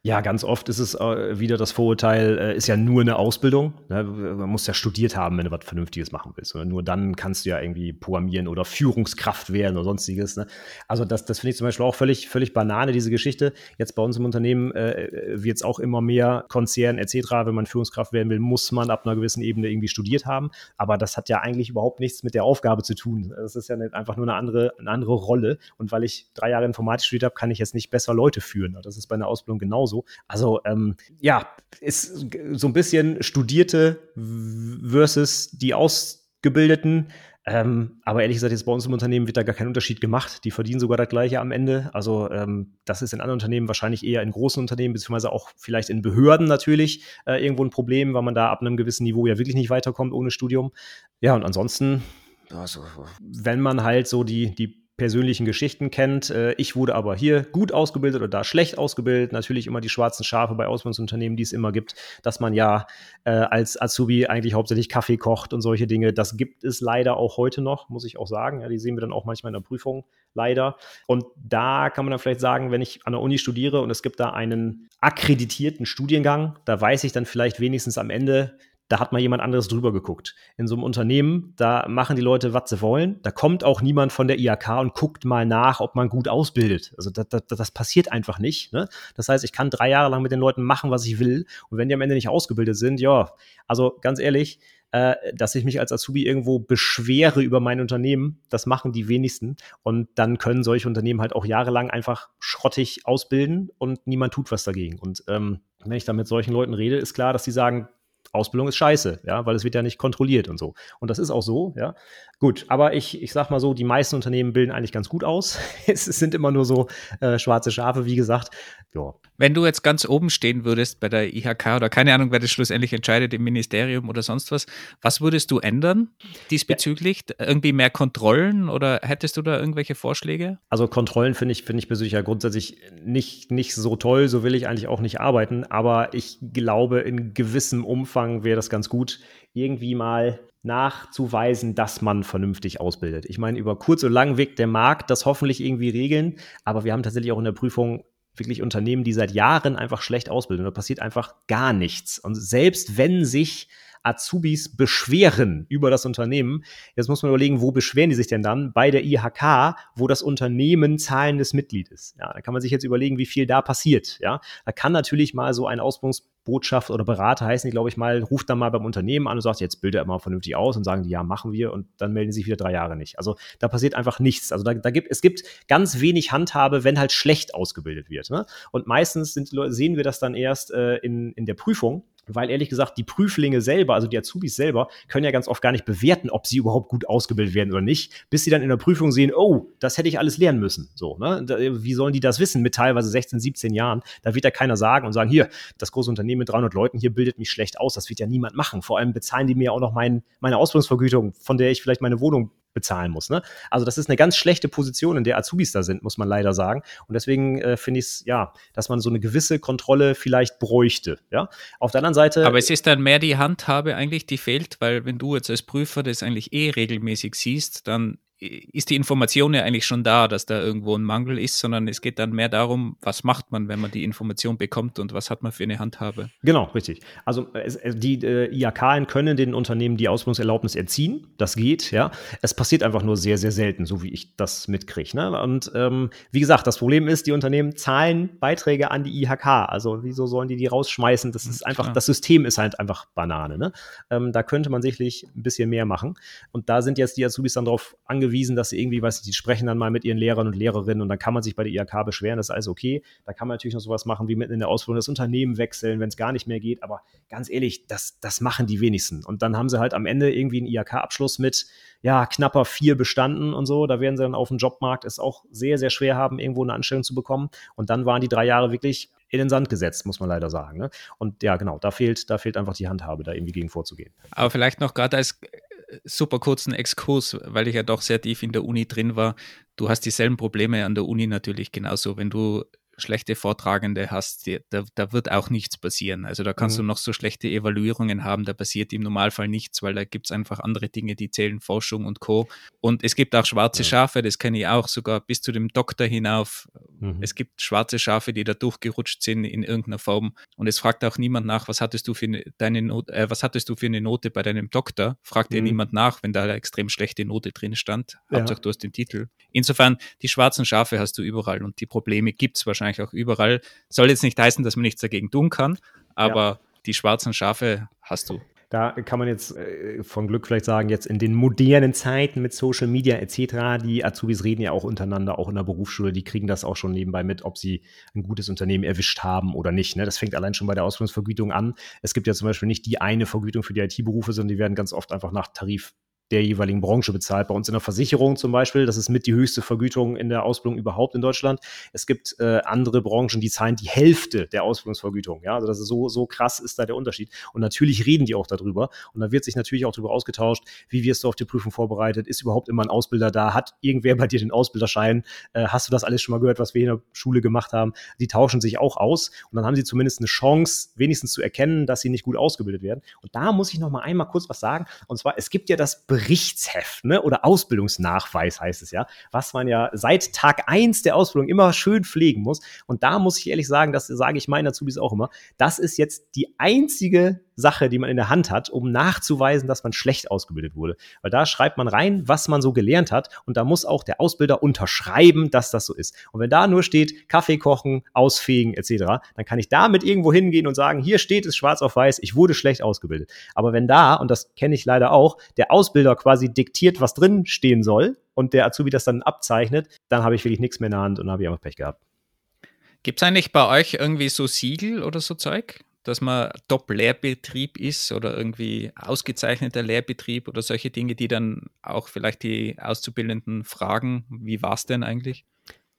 Speaker 1: Ja, ganz oft ist es äh, wieder das Vorurteil, äh, ist ja nur eine Ausbildung. Ne? Man muss ja studiert haben, wenn du was Vernünftiges machen willst. Oder nur dann kannst du ja irgendwie programmieren oder Führungskraft werden oder sonstiges. Ne? Also das, das finde ich zum Beispiel auch völlig, völlig Banane, diese Geschichte. Jetzt bei uns im Unternehmen äh, wird es auch immer mehr Konzern etc. Wenn man Führungskraft werden will, muss man ab einer gewissen Ebene irgendwie studiert haben. Aber das hat ja eigentlich überhaupt nichts mit der Aufgabe zu tun. Das ist ja einfach nur eine andere, eine andere Rolle. Und weil ich drei Jahre Informatik studiert habe, kann ich jetzt nicht besser Leute führen. Das ist bei einer Ausbildung genauso genauso. Also ähm, ja, ist so ein bisschen Studierte versus die Ausgebildeten. Ähm, aber ehrlich gesagt, jetzt bei uns im Unternehmen wird da gar kein Unterschied gemacht. Die verdienen sogar das Gleiche am Ende. Also ähm, das ist in anderen Unternehmen wahrscheinlich eher in großen Unternehmen, beziehungsweise auch vielleicht in Behörden natürlich äh, irgendwo ein Problem, weil man da ab einem gewissen Niveau ja wirklich nicht weiterkommt ohne Studium. Ja, und ansonsten, also, wenn man halt so die, die persönlichen Geschichten kennt. Äh, ich wurde aber hier gut ausgebildet oder da schlecht ausgebildet. Natürlich immer die schwarzen Schafe bei Ausbildungsunternehmen, die es immer gibt, dass man ja äh, als Azubi eigentlich hauptsächlich Kaffee kocht und solche Dinge. Das gibt es leider auch heute noch, muss ich auch sagen. Ja, die sehen wir dann auch manchmal in der Prüfung, leider. Und da kann man dann vielleicht sagen, wenn ich an der Uni studiere und es gibt da einen akkreditierten Studiengang, da weiß ich dann vielleicht wenigstens am Ende, da hat mal jemand anderes drüber geguckt. In so einem Unternehmen, da machen die Leute, was sie wollen. Da kommt auch niemand von der IHK und guckt mal nach, ob man gut ausbildet. Also das, das, das passiert einfach nicht. Ne? Das heißt, ich kann drei Jahre lang mit den Leuten machen, was ich will. Und wenn die am Ende nicht ausgebildet sind, ja, also ganz ehrlich, äh, dass ich mich als Azubi irgendwo beschwere über mein Unternehmen, das machen die wenigsten. Und dann können solche Unternehmen halt auch jahrelang einfach schrottig ausbilden und niemand tut was dagegen. Und ähm, wenn ich da mit solchen Leuten rede, ist klar, dass die sagen, Ausbildung ist scheiße, ja, weil es wird ja nicht kontrolliert und so. Und das ist auch so, ja. Gut, aber ich, ich sag mal so, die meisten Unternehmen bilden eigentlich ganz gut aus. <laughs> es sind immer nur so äh, schwarze Schafe, wie gesagt.
Speaker 3: Ja. Wenn du jetzt ganz oben stehen würdest bei der IHK oder keine Ahnung, wer das schlussendlich entscheidet im Ministerium oder sonst was, was würdest du ändern diesbezüglich? Ja. Irgendwie mehr Kontrollen oder hättest du da irgendwelche Vorschläge?
Speaker 1: Also Kontrollen finde ich, finde ich persönlich ja grundsätzlich nicht, nicht so toll, so will ich eigentlich auch nicht arbeiten, aber ich glaube, in gewissem Umfang wäre das ganz gut, irgendwie mal nachzuweisen, dass man vernünftig ausbildet. Ich meine, über kurz oder lang wird der Markt das hoffentlich irgendwie regeln, aber wir haben tatsächlich auch in der Prüfung wirklich Unternehmen, die seit Jahren einfach schlecht ausbilden. Da passiert einfach gar nichts. Und selbst wenn sich Azubis beschweren über das Unternehmen. Jetzt muss man überlegen, wo beschweren die sich denn dann? Bei der IHK, wo das Unternehmen zahlendes Mitglied ist. Ja, da kann man sich jetzt überlegen, wie viel da passiert. Ja, da kann natürlich mal so ein Ausbildungsbotschaft oder Berater heißen die, glaube ich mal, ruft dann mal beim Unternehmen an und sagt, jetzt bildet er mal vernünftig aus und sagen die, ja, machen wir und dann melden sie sich wieder drei Jahre nicht. Also da passiert einfach nichts. Also da, da gibt, es gibt ganz wenig Handhabe, wenn halt schlecht ausgebildet wird. Ne? Und meistens sind, sehen wir das dann erst äh, in, in der Prüfung, weil ehrlich gesagt, die Prüflinge selber, also die Azubis selber, können ja ganz oft gar nicht bewerten, ob sie überhaupt gut ausgebildet werden oder nicht, bis sie dann in der Prüfung sehen, oh, das hätte ich alles lernen müssen. So, ne? Wie sollen die das wissen mit teilweise 16, 17 Jahren? Da wird ja keiner sagen und sagen, hier, das große Unternehmen mit 300 Leuten hier bildet mich schlecht aus. Das wird ja niemand machen. Vor allem bezahlen die mir auch noch mein, meine Ausbildungsvergütung, von der ich vielleicht meine Wohnung bezahlen muss. Ne? Also das ist eine ganz schlechte Position, in der Azubis da sind, muss man leider sagen. Und deswegen äh, finde ich es, ja, dass man so eine gewisse Kontrolle vielleicht bräuchte. Ja? Auf der anderen Seite.
Speaker 3: Aber es ist dann mehr die Handhabe eigentlich, die fehlt, weil wenn du jetzt als Prüfer das eigentlich eh regelmäßig siehst, dann ist die Information ja eigentlich schon da, dass da irgendwo ein Mangel ist, sondern es geht dann mehr darum, was macht man, wenn man die Information bekommt und was hat man für eine Handhabe.
Speaker 1: Genau, richtig. Also die äh, IAK können den Unternehmen die Ausbildungserlaubnis erziehen. Das geht, ja. Es passiert einfach nur sehr, sehr selten, so wie ich das mitkriege. Ne? Und ähm, wie gesagt, das Problem ist, die Unternehmen zahlen Beiträge an die IHK. Also wieso sollen die die rausschmeißen? Das ist einfach, Klar. das System ist halt einfach Banane. Ne? Ähm, da könnte man sicherlich ein bisschen mehr machen. Und da sind jetzt die Azubis dann darauf angewiesen, bewiesen, dass sie irgendwie, weiß ich, die sprechen dann mal mit ihren Lehrern und Lehrerinnen und dann kann man sich bei der IHK beschweren, das ist alles okay. Da kann man natürlich noch sowas machen, wie mitten in der Ausbildung das Unternehmen wechseln, wenn es gar nicht mehr geht. Aber ganz ehrlich, das, das machen die wenigsten. Und dann haben sie halt am Ende irgendwie einen IHK-Abschluss mit, ja, knapper vier bestanden und so. Da werden sie dann auf dem Jobmarkt es auch sehr, sehr schwer haben, irgendwo eine Anstellung zu bekommen. Und dann waren die drei Jahre wirklich in den Sand gesetzt, muss man leider sagen. Ne? Und ja, genau, da fehlt, da fehlt einfach die Handhabe, da irgendwie gegen vorzugehen.
Speaker 3: Aber vielleicht noch gerade als super kurzen Exkurs, weil ich ja doch sehr tief in der Uni drin war. Du hast dieselben Probleme an der Uni natürlich genauso. Wenn du schlechte Vortragende hast, die, da, da, wird auch nichts passieren. Also da kannst mhm. du noch so schlechte Evaluierungen haben, da passiert im Normalfall nichts, weil da gibt es einfach andere Dinge, die zählen, Forschung und Co. Und es gibt auch schwarze Schafe, das kenne ich auch, sogar bis zu dem Doktor hinauf. Mhm. Es gibt schwarze Schafe, die da durchgerutscht sind in irgendeiner Form. Und es fragt auch niemand nach, was hattest du für eine, deine Not, äh, was hattest du für eine Note bei deinem Doktor? Fragt mhm. dir niemand nach, wenn da eine extrem schlechte Note drin stand. Ja. Hauptsache du hast den Titel. Insofern, die schwarzen Schafe hast du überall und die Probleme gibt es wahrscheinlich wahrscheinlich auch überall. Soll jetzt nicht heißen, dass man nichts dagegen tun kann, aber ja. die schwarzen Schafe hast du.
Speaker 1: Da kann man jetzt äh, von Glück vielleicht sagen, jetzt in den modernen Zeiten mit Social Media etc., die Azubis reden ja auch untereinander, auch in der Berufsschule, die kriegen das auch schon nebenbei mit, ob sie ein gutes Unternehmen erwischt haben oder nicht. Ne? Das fängt allein schon bei der Ausbildungsvergütung an. Es gibt ja zum Beispiel nicht die eine Vergütung für die IT-Berufe, sondern die werden ganz oft einfach nach Tarif der jeweiligen Branche bezahlt. Bei uns in der Versicherung zum Beispiel, das ist mit die höchste Vergütung in der Ausbildung überhaupt in Deutschland. Es gibt äh, andere Branchen, die zahlen die Hälfte der Ausbildungsvergütung. Ja, also das ist so, so krass ist da der Unterschied. Und natürlich reden die auch darüber. Und da wird sich natürlich auch darüber ausgetauscht, wie wirst du auf die Prüfung vorbereitet? Ist überhaupt immer ein Ausbilder da? Hat irgendwer bei dir den Ausbilderschein? Äh, hast du das alles schon mal gehört, was wir in der Schule gemacht haben? Die tauschen sich auch aus. Und dann haben sie zumindest eine Chance, wenigstens zu erkennen, dass sie nicht gut ausgebildet werden. Und da muss ich noch mal einmal kurz was sagen. Und zwar, es gibt ja das Berichtsheft ne? oder Ausbildungsnachweis heißt es ja, was man ja seit Tag eins der Ausbildung immer schön pflegen muss. Und da muss ich ehrlich sagen, das sage ich meinen Azubis auch immer, das ist jetzt die einzige Sache, die man in der Hand hat, um nachzuweisen, dass man schlecht ausgebildet wurde. Weil da schreibt man rein, was man so gelernt hat und da muss auch der Ausbilder unterschreiben, dass das so ist. Und wenn da nur steht, Kaffee kochen, ausfegen etc., dann kann ich damit irgendwo hingehen und sagen, hier steht es schwarz auf weiß, ich wurde schlecht ausgebildet. Aber wenn da, und das kenne ich leider auch, der Ausbilder quasi diktiert, was drin stehen soll und der Azubi das dann abzeichnet, dann habe ich wirklich nichts mehr in der Hand und habe ich einfach Pech gehabt.
Speaker 3: Gibt es eigentlich bei euch irgendwie so Siegel oder so Zeug? Dass man Top-Lehrbetrieb ist oder irgendwie ausgezeichneter Lehrbetrieb oder solche Dinge, die dann auch vielleicht die Auszubildenden fragen, wie war es denn eigentlich?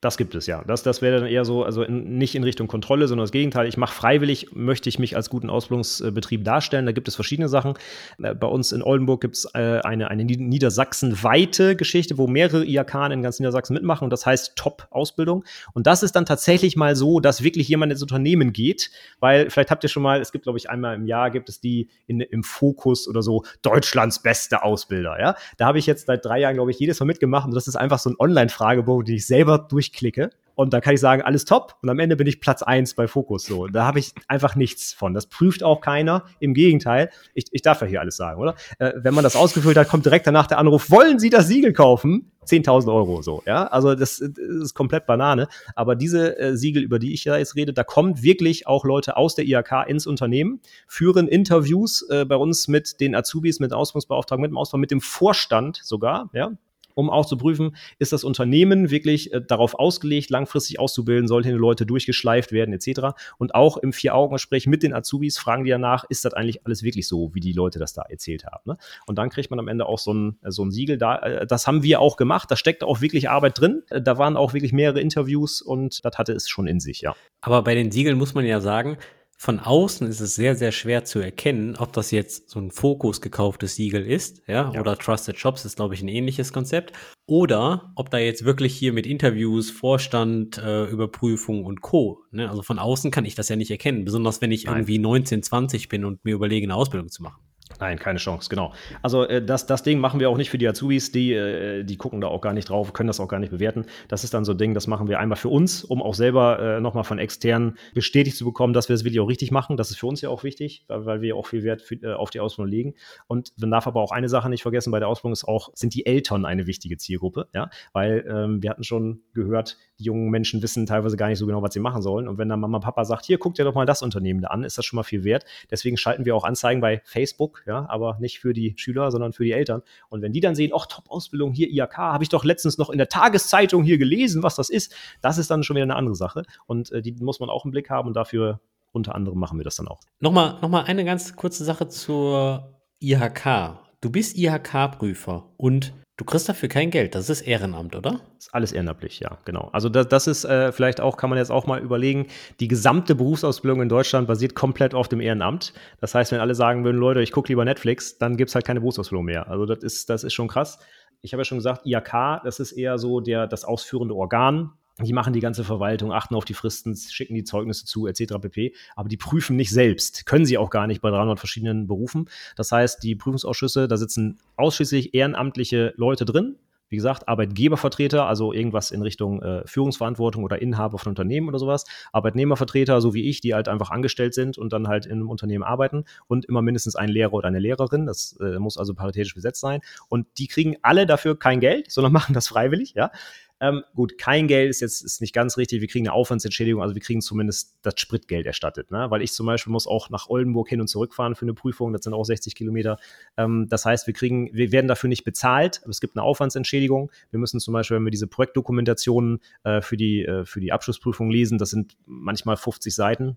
Speaker 1: Das gibt es ja. Das, das wäre dann eher so, also in, nicht in Richtung Kontrolle, sondern das Gegenteil. Ich mache freiwillig, möchte ich mich als guten Ausbildungsbetrieb darstellen. Da gibt es verschiedene Sachen. Äh, bei uns in Oldenburg gibt es äh, eine, Niedersachsen-weite Geschichte, wo mehrere IAK in ganz Niedersachsen mitmachen und das heißt Top-Ausbildung. Und das ist dann tatsächlich mal so, dass wirklich jemand ins Unternehmen geht, weil vielleicht habt ihr schon mal, es gibt glaube ich einmal im Jahr gibt es die in, im Fokus oder so Deutschlands beste Ausbilder. Ja, da habe ich jetzt seit drei Jahren glaube ich jedes Mal mitgemacht und das ist einfach so ein Online-Fragebogen, den ich selber durch durchklicke und da kann ich sagen, alles top und am Ende bin ich Platz eins bei Fokus so. Da habe ich einfach nichts von. Das prüft auch keiner. Im Gegenteil, ich, ich darf ja hier alles sagen, oder? Äh, wenn man das ausgefüllt hat, kommt direkt danach der Anruf, wollen Sie das Siegel kaufen? 10.000 Euro so, ja. Also das, das, ist komplett Banane. Aber diese äh, Siegel, über die ich ja jetzt rede, da kommt wirklich auch Leute aus der IHK ins Unternehmen, führen Interviews äh, bei uns mit den Azubis, mit Ausbildungsbeauftragten, mit dem Ausbau, mit dem Vorstand sogar, ja um auch zu prüfen, ist das Unternehmen wirklich äh, darauf ausgelegt, langfristig auszubilden, sollten die Leute durchgeschleift werden etc. Und auch im Vier-Augen-Gespräch mit den Azubis fragen die danach, ist das eigentlich alles wirklich so, wie die Leute das da erzählt haben. Ne? Und dann kriegt man am Ende auch so ein, äh, so ein Siegel. Da, äh, das haben wir auch gemacht, da steckt auch wirklich Arbeit drin. Äh, da waren auch wirklich mehrere Interviews und das hatte es schon in sich, ja.
Speaker 2: Aber bei den Siegeln muss man ja sagen, von außen ist es sehr, sehr schwer zu erkennen, ob das jetzt so ein Fokus gekauftes Siegel ist, ja, ja. oder Trusted Shops ist, glaube ich, ein ähnliches Konzept, oder ob da jetzt wirklich hier mit Interviews, Vorstand, äh, Überprüfung und Co. Ne? Also von außen kann ich das ja nicht erkennen, besonders wenn ich Nein. irgendwie 19, 20 bin und mir überlege, eine Ausbildung zu machen.
Speaker 1: Nein, keine Chance, genau. Also äh, das, das Ding machen wir auch nicht für die Azubis, die, äh, die gucken da auch gar nicht drauf, können das auch gar nicht bewerten. Das ist dann so ein Ding, das machen wir einmal für uns, um auch selber äh, nochmal von externen bestätigt zu bekommen, dass wir das Video richtig machen. Das ist für uns ja auch wichtig, weil, weil wir auch viel Wert für, äh, auf die Ausbildung legen. Und man darf aber auch eine Sache nicht vergessen, bei der Ausbildung ist auch, sind die Eltern eine wichtige Zielgruppe, ja, weil ähm, wir hatten schon gehört, die jungen Menschen wissen teilweise gar nicht so genau, was sie machen sollen. Und wenn dann Mama, Papa sagt, hier, guck dir doch mal das Unternehmen da an, ist das schon mal viel wert. Deswegen schalten wir auch Anzeigen bei Facebook, ja, aber nicht für die Schüler, sondern für die Eltern. Und wenn die dann sehen, ach, Top-Ausbildung hier, IAK, habe ich doch letztens noch in der Tageszeitung hier gelesen, was das ist, das ist dann schon wieder eine andere Sache. Und äh, die muss man auch im Blick haben und dafür unter anderem machen wir das dann auch.
Speaker 2: Nochmal, nochmal eine ganz kurze Sache zur IHK. Du bist IHK-Prüfer und Du kriegst dafür kein Geld, das ist Ehrenamt, oder?
Speaker 1: Das ist alles ehrenamtlich, ja, genau. Also das, das ist äh, vielleicht auch, kann man jetzt auch mal überlegen, die gesamte Berufsausbildung in Deutschland basiert komplett auf dem Ehrenamt. Das heißt, wenn alle sagen würden, Leute, ich gucke lieber Netflix, dann gibt es halt keine Berufsausbildung mehr. Also das ist, das ist schon krass. Ich habe ja schon gesagt, IAK, das ist eher so der, das ausführende Organ die machen die ganze Verwaltung, achten auf die Fristen, schicken die Zeugnisse zu, etc. pp. Aber die prüfen nicht selbst. Können sie auch gar nicht bei 300 verschiedenen Berufen. Das heißt, die Prüfungsausschüsse, da sitzen ausschließlich ehrenamtliche Leute drin. Wie gesagt, Arbeitgebervertreter, also irgendwas in Richtung äh, Führungsverantwortung oder Inhaber von Unternehmen oder sowas. Arbeitnehmervertreter, so wie ich, die halt einfach angestellt sind und dann halt in einem Unternehmen arbeiten. Und immer mindestens ein Lehrer oder eine Lehrerin. Das äh, muss also paritätisch besetzt sein. Und die kriegen alle dafür kein Geld, sondern <laughs> machen das freiwillig, ja. Ähm, gut, kein Geld ist jetzt ist nicht ganz richtig. Wir kriegen eine Aufwandsentschädigung, also wir kriegen zumindest das Spritgeld erstattet. Ne? Weil ich zum Beispiel muss auch nach Oldenburg hin und zurück fahren für eine Prüfung. Das sind auch 60 Kilometer. Ähm, das heißt, wir kriegen, wir werden dafür nicht bezahlt. Aber es gibt eine Aufwandsentschädigung. Wir müssen zum Beispiel, wenn wir diese Projektdokumentationen äh, für die äh, für die Abschlussprüfung lesen, das sind manchmal 50 Seiten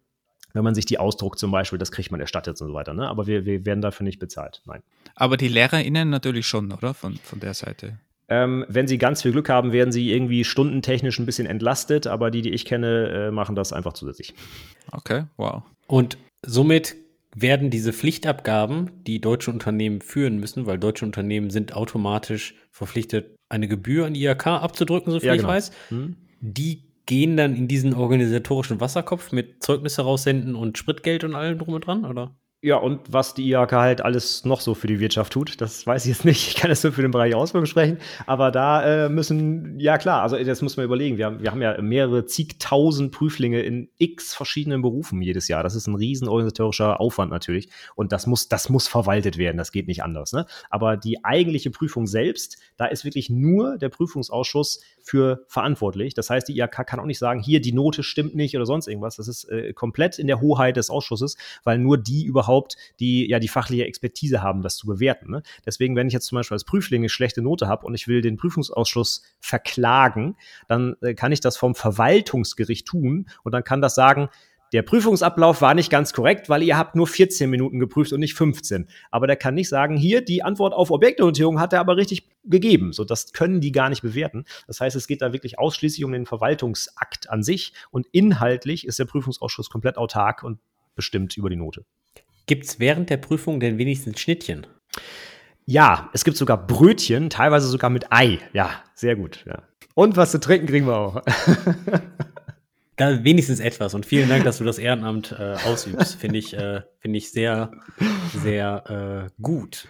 Speaker 1: wenn man sich die ausdruckt zum Beispiel, das kriegt man erstattet und so weiter. Ne? Aber wir, wir werden dafür nicht bezahlt. Nein.
Speaker 3: Aber die LehrerInnen natürlich schon, oder? Von, von der Seite.
Speaker 1: Ähm, wenn sie ganz viel Glück haben, werden sie irgendwie stundentechnisch ein bisschen entlastet, aber die, die ich kenne, äh, machen das einfach zusätzlich.
Speaker 3: Okay, wow.
Speaker 2: Und somit werden diese Pflichtabgaben, die deutsche Unternehmen führen müssen, weil deutsche Unternehmen sind automatisch verpflichtet, eine Gebühr an IHK abzudrücken, so viel ja, genau. ich weiß, hm. die gehen dann in diesen organisatorischen Wasserkopf mit Zeugnisse raussenden und Spritgeld und allem drum und dran, oder?
Speaker 1: Ja, und was die IHK halt alles noch so für die Wirtschaft tut, das weiß ich jetzt nicht. Ich kann das nur für den Bereich Ausbildung sprechen. Aber da äh, müssen, ja klar, also das muss man überlegen. Wir haben, wir haben ja mehrere zigtausend Prüflinge in x verschiedenen Berufen jedes Jahr. Das ist ein riesen organisatorischer Aufwand natürlich. Und das muss, das muss verwaltet werden. Das geht nicht anders. Ne? Aber die eigentliche Prüfung selbst, da ist wirklich nur der Prüfungsausschuss für verantwortlich. Das heißt, die IHK kann auch nicht sagen, hier die Note stimmt nicht oder sonst irgendwas. Das ist äh, komplett in der Hoheit des Ausschusses, weil nur die überhaupt die ja die fachliche Expertise haben, das zu bewerten. Ne? Deswegen, wenn ich jetzt zum Beispiel als Prüfling eine schlechte Note habe und ich will den Prüfungsausschuss verklagen, dann äh, kann ich das vom Verwaltungsgericht tun und dann kann das sagen, der Prüfungsablauf war nicht ganz korrekt, weil ihr habt nur 14 Minuten geprüft und nicht 15. Aber der kann nicht sagen, hier, die Antwort auf Objektorientierung hat er aber richtig gegeben. So, das können die gar nicht bewerten. Das heißt, es geht da wirklich ausschließlich um den Verwaltungsakt an sich und inhaltlich ist der Prüfungsausschuss komplett autark und bestimmt über die Note.
Speaker 2: Gibt es während der Prüfung denn wenigstens Schnittchen?
Speaker 1: Ja, es gibt sogar Brötchen, teilweise sogar mit Ei. Ja, sehr gut. Ja. Und was zu trinken kriegen wir auch. <laughs>
Speaker 2: Da wenigstens etwas. Und vielen Dank, dass du das Ehrenamt äh, ausübst. Finde ich, äh, find ich sehr, sehr äh, gut.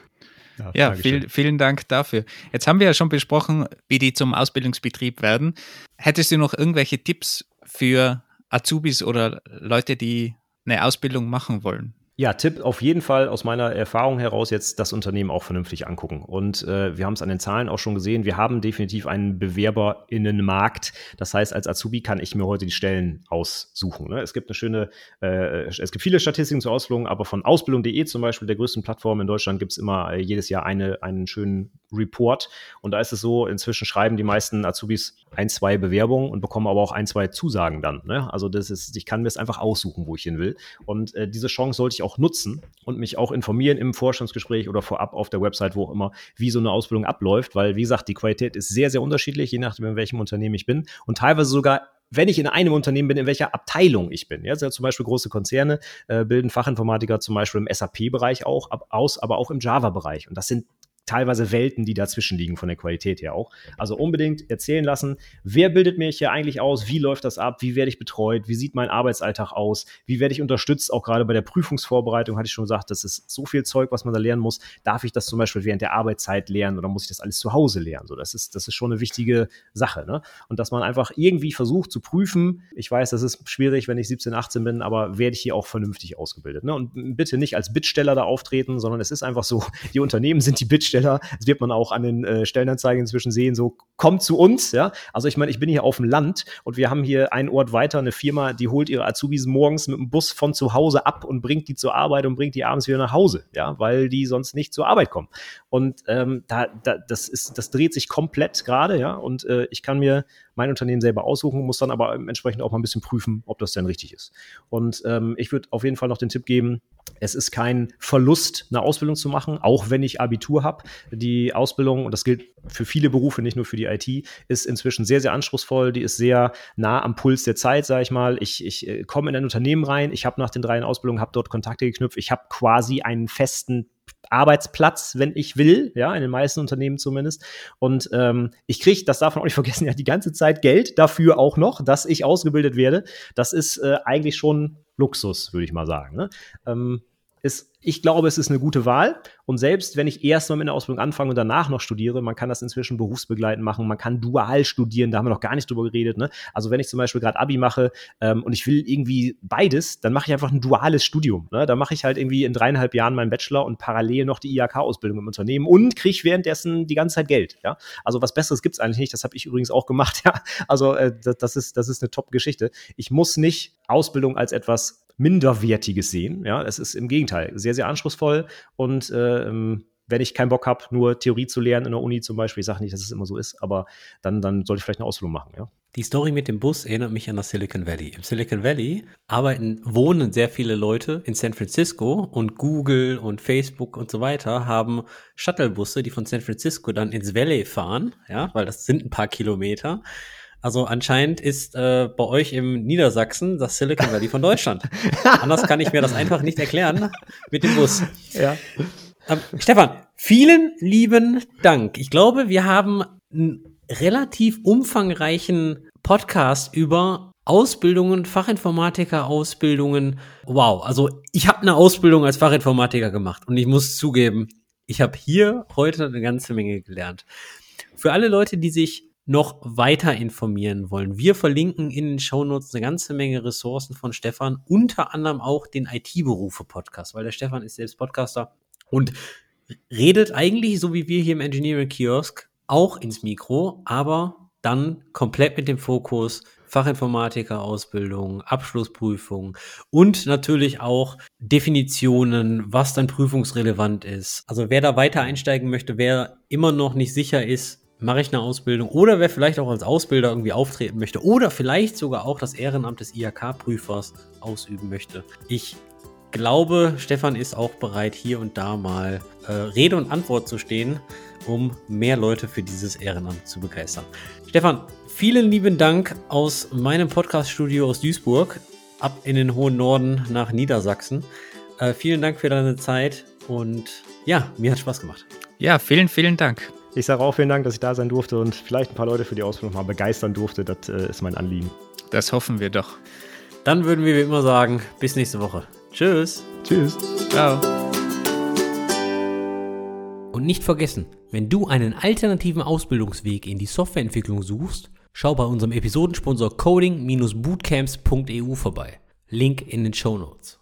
Speaker 3: Ja, ja viel, vielen Dank dafür. Jetzt haben wir ja schon besprochen, wie die zum Ausbildungsbetrieb werden. Hättest du noch irgendwelche Tipps für Azubis oder Leute, die eine Ausbildung machen wollen?
Speaker 1: Ja, Tipp auf jeden Fall aus meiner Erfahrung heraus jetzt das Unternehmen auch vernünftig angucken. Und äh, wir haben es an den Zahlen auch schon gesehen, wir haben definitiv einen BewerberInnenmarkt. Das heißt, als Azubi kann ich mir heute die Stellen aussuchen. Ne? Es gibt eine schöne, äh, es gibt viele Statistiken zur Ausbildung, aber von Ausbildung.de zum Beispiel, der größten Plattform in Deutschland, gibt es immer äh, jedes Jahr eine, einen schönen Report. Und da ist es so, inzwischen schreiben die meisten Azubis ein, zwei Bewerbungen und bekommen aber auch ein, zwei Zusagen dann. Ne? Also das ist, ich kann mir es einfach aussuchen, wo ich hin will. Und äh, diese Chance sollte ich auch nutzen und mich auch informieren im Vorstandsgespräch oder vorab auf der Website, wo auch immer, wie so eine Ausbildung abläuft, weil, wie gesagt, die Qualität ist sehr, sehr unterschiedlich, je nachdem, in welchem Unternehmen ich bin und teilweise sogar wenn ich in einem Unternehmen bin, in welcher Abteilung ich bin. Ja, zum Beispiel große Konzerne äh, bilden Fachinformatiker zum Beispiel im SAP-Bereich auch ab, aus, aber auch im Java-Bereich. Und das sind teilweise Welten, die dazwischen liegen von der Qualität her auch. Also unbedingt erzählen lassen, wer bildet mich hier eigentlich aus, wie läuft das ab, wie werde ich betreut, wie sieht mein Arbeitsalltag aus, wie werde ich unterstützt, auch gerade bei der Prüfungsvorbereitung hatte ich schon gesagt, das ist so viel Zeug, was man da lernen muss. Darf ich das zum Beispiel während der Arbeitszeit lernen oder muss ich das alles zu Hause lernen? So, das ist, das ist schon eine wichtige Sache. Ne? Und dass man einfach irgendwie versucht zu prüfen, ich weiß, das ist schwierig, wenn ich 17, 18 bin, aber werde ich hier auch vernünftig ausgebildet. Ne? Und bitte nicht als Bittsteller da auftreten, sondern es ist einfach so, die Unternehmen sind die Bittsteller Bittsteller. Das wird man auch an den äh, Stellenanzeigen inzwischen sehen, so kommt zu uns, ja. Also ich meine, ich bin hier auf dem Land und wir haben hier einen Ort weiter, eine Firma, die holt ihre Azubis morgens mit dem Bus von zu Hause ab und bringt die zur Arbeit und bringt die abends wieder nach Hause, ja, weil die sonst nicht zur Arbeit kommen. Und ähm, da, da, das ist, das dreht sich komplett gerade, ja. Und äh, ich kann mir mein Unternehmen selber aussuchen, muss dann aber entsprechend auch mal ein bisschen prüfen, ob das denn richtig ist. Und ähm, ich würde auf jeden Fall noch den Tipp geben, es ist kein Verlust, eine Ausbildung zu machen, auch wenn ich Abitur habe. Die Ausbildung, und das gilt für viele Berufe, nicht nur für die IT, ist inzwischen sehr, sehr anspruchsvoll. Die ist sehr nah am Puls der Zeit, sage ich mal. Ich, ich äh, komme in ein Unternehmen rein, ich habe nach den drei Ausbildungen, habe dort Kontakte geknüpft, ich habe quasi einen festen Arbeitsplatz, wenn ich will, ja, in den meisten Unternehmen zumindest. Und ähm, ich kriege, das darf man auch nicht vergessen, ja, die ganze Zeit Geld dafür auch noch, dass ich ausgebildet werde. Das ist äh, eigentlich schon Luxus, würde ich mal sagen. Ne? Ähm, ist ich glaube, es ist eine gute Wahl. Und selbst wenn ich erst mal mit der Ausbildung anfange und danach noch studiere, man kann das inzwischen berufsbegleitend machen, man kann dual studieren, da haben wir noch gar nicht drüber geredet. Ne? Also wenn ich zum Beispiel gerade Abi mache ähm, und ich will irgendwie beides, dann mache ich einfach ein duales Studium. Ne? Da mache ich halt irgendwie in dreieinhalb Jahren meinen Bachelor und parallel noch die IHK-Ausbildung im Unternehmen und kriege währenddessen die ganze Zeit Geld. Ja? Also was Besseres gibt es eigentlich nicht. Das habe ich übrigens auch gemacht. <laughs> Ja? Also äh, das, das, ist, das ist eine Top-Geschichte. Ich muss nicht Ausbildung als etwas Minderwertiges sehen. Ja, es ist im Gegenteil sehr, sehr anspruchsvoll und äh, ähm, wenn ich keinen Bock habe, nur Theorie zu lernen in der Uni zum Beispiel, ich sage nicht, dass es immer so ist, aber dann, dann sollte ich vielleicht eine Ausbildung machen, ja.
Speaker 2: Die Story mit dem Bus erinnert mich an das Silicon Valley. Im Silicon Valley arbeiten, wohnen sehr viele Leute in San Francisco und Google und Facebook und so weiter haben Shuttlebusse, die von San Francisco dann ins Valley fahren, ja, weil das sind ein paar Kilometer also anscheinend ist äh, bei euch im Niedersachsen das Silicon Valley von Deutschland. <laughs> Anders kann ich mir das einfach nicht erklären mit dem Bus. Ja. Ähm, Stefan, vielen lieben Dank. Ich glaube, wir haben einen relativ umfangreichen Podcast über Ausbildungen, Fachinformatiker-Ausbildungen. Wow, also ich habe eine Ausbildung als Fachinformatiker gemacht und ich muss zugeben, ich habe hier heute eine ganze Menge gelernt. Für alle Leute, die sich noch weiter informieren wollen. Wir verlinken in den Shownotes eine ganze Menge Ressourcen von Stefan, unter anderem auch den IT-Berufe-Podcast, weil der Stefan ist selbst Podcaster und redet eigentlich, so wie wir hier im Engineering Kiosk, auch ins Mikro, aber dann komplett mit dem Fokus Fachinformatiker-Ausbildung, Abschlussprüfung und natürlich auch Definitionen, was dann prüfungsrelevant ist. Also wer da weiter einsteigen möchte, wer immer noch nicht sicher ist, mache ich eine Ausbildung oder wer vielleicht auch als Ausbilder irgendwie auftreten möchte oder vielleicht sogar auch das Ehrenamt des IHK-Prüfers ausüben möchte. Ich glaube, Stefan ist auch bereit, hier und da mal äh, Rede und Antwort zu stehen, um mehr Leute für dieses Ehrenamt zu begeistern. Stefan, vielen lieben Dank aus meinem Podcast-Studio aus Duisburg ab in den hohen Norden nach Niedersachsen. Äh, vielen Dank für deine Zeit und ja, mir hat Spaß gemacht.
Speaker 3: Ja, vielen, vielen Dank.
Speaker 1: Ich sage auch vielen Dank, dass ich da sein durfte und vielleicht ein paar Leute für die Ausbildung mal begeistern durfte. Das äh, ist mein Anliegen.
Speaker 3: Das hoffen wir doch.
Speaker 2: Dann würden wir wie immer sagen, bis nächste Woche. Tschüss.
Speaker 1: Tschüss.
Speaker 3: Ciao.
Speaker 2: Und nicht vergessen, wenn du einen alternativen Ausbildungsweg in die Softwareentwicklung suchst, schau bei unserem Episodensponsor coding-bootcamps.eu vorbei. Link in den Show Notes.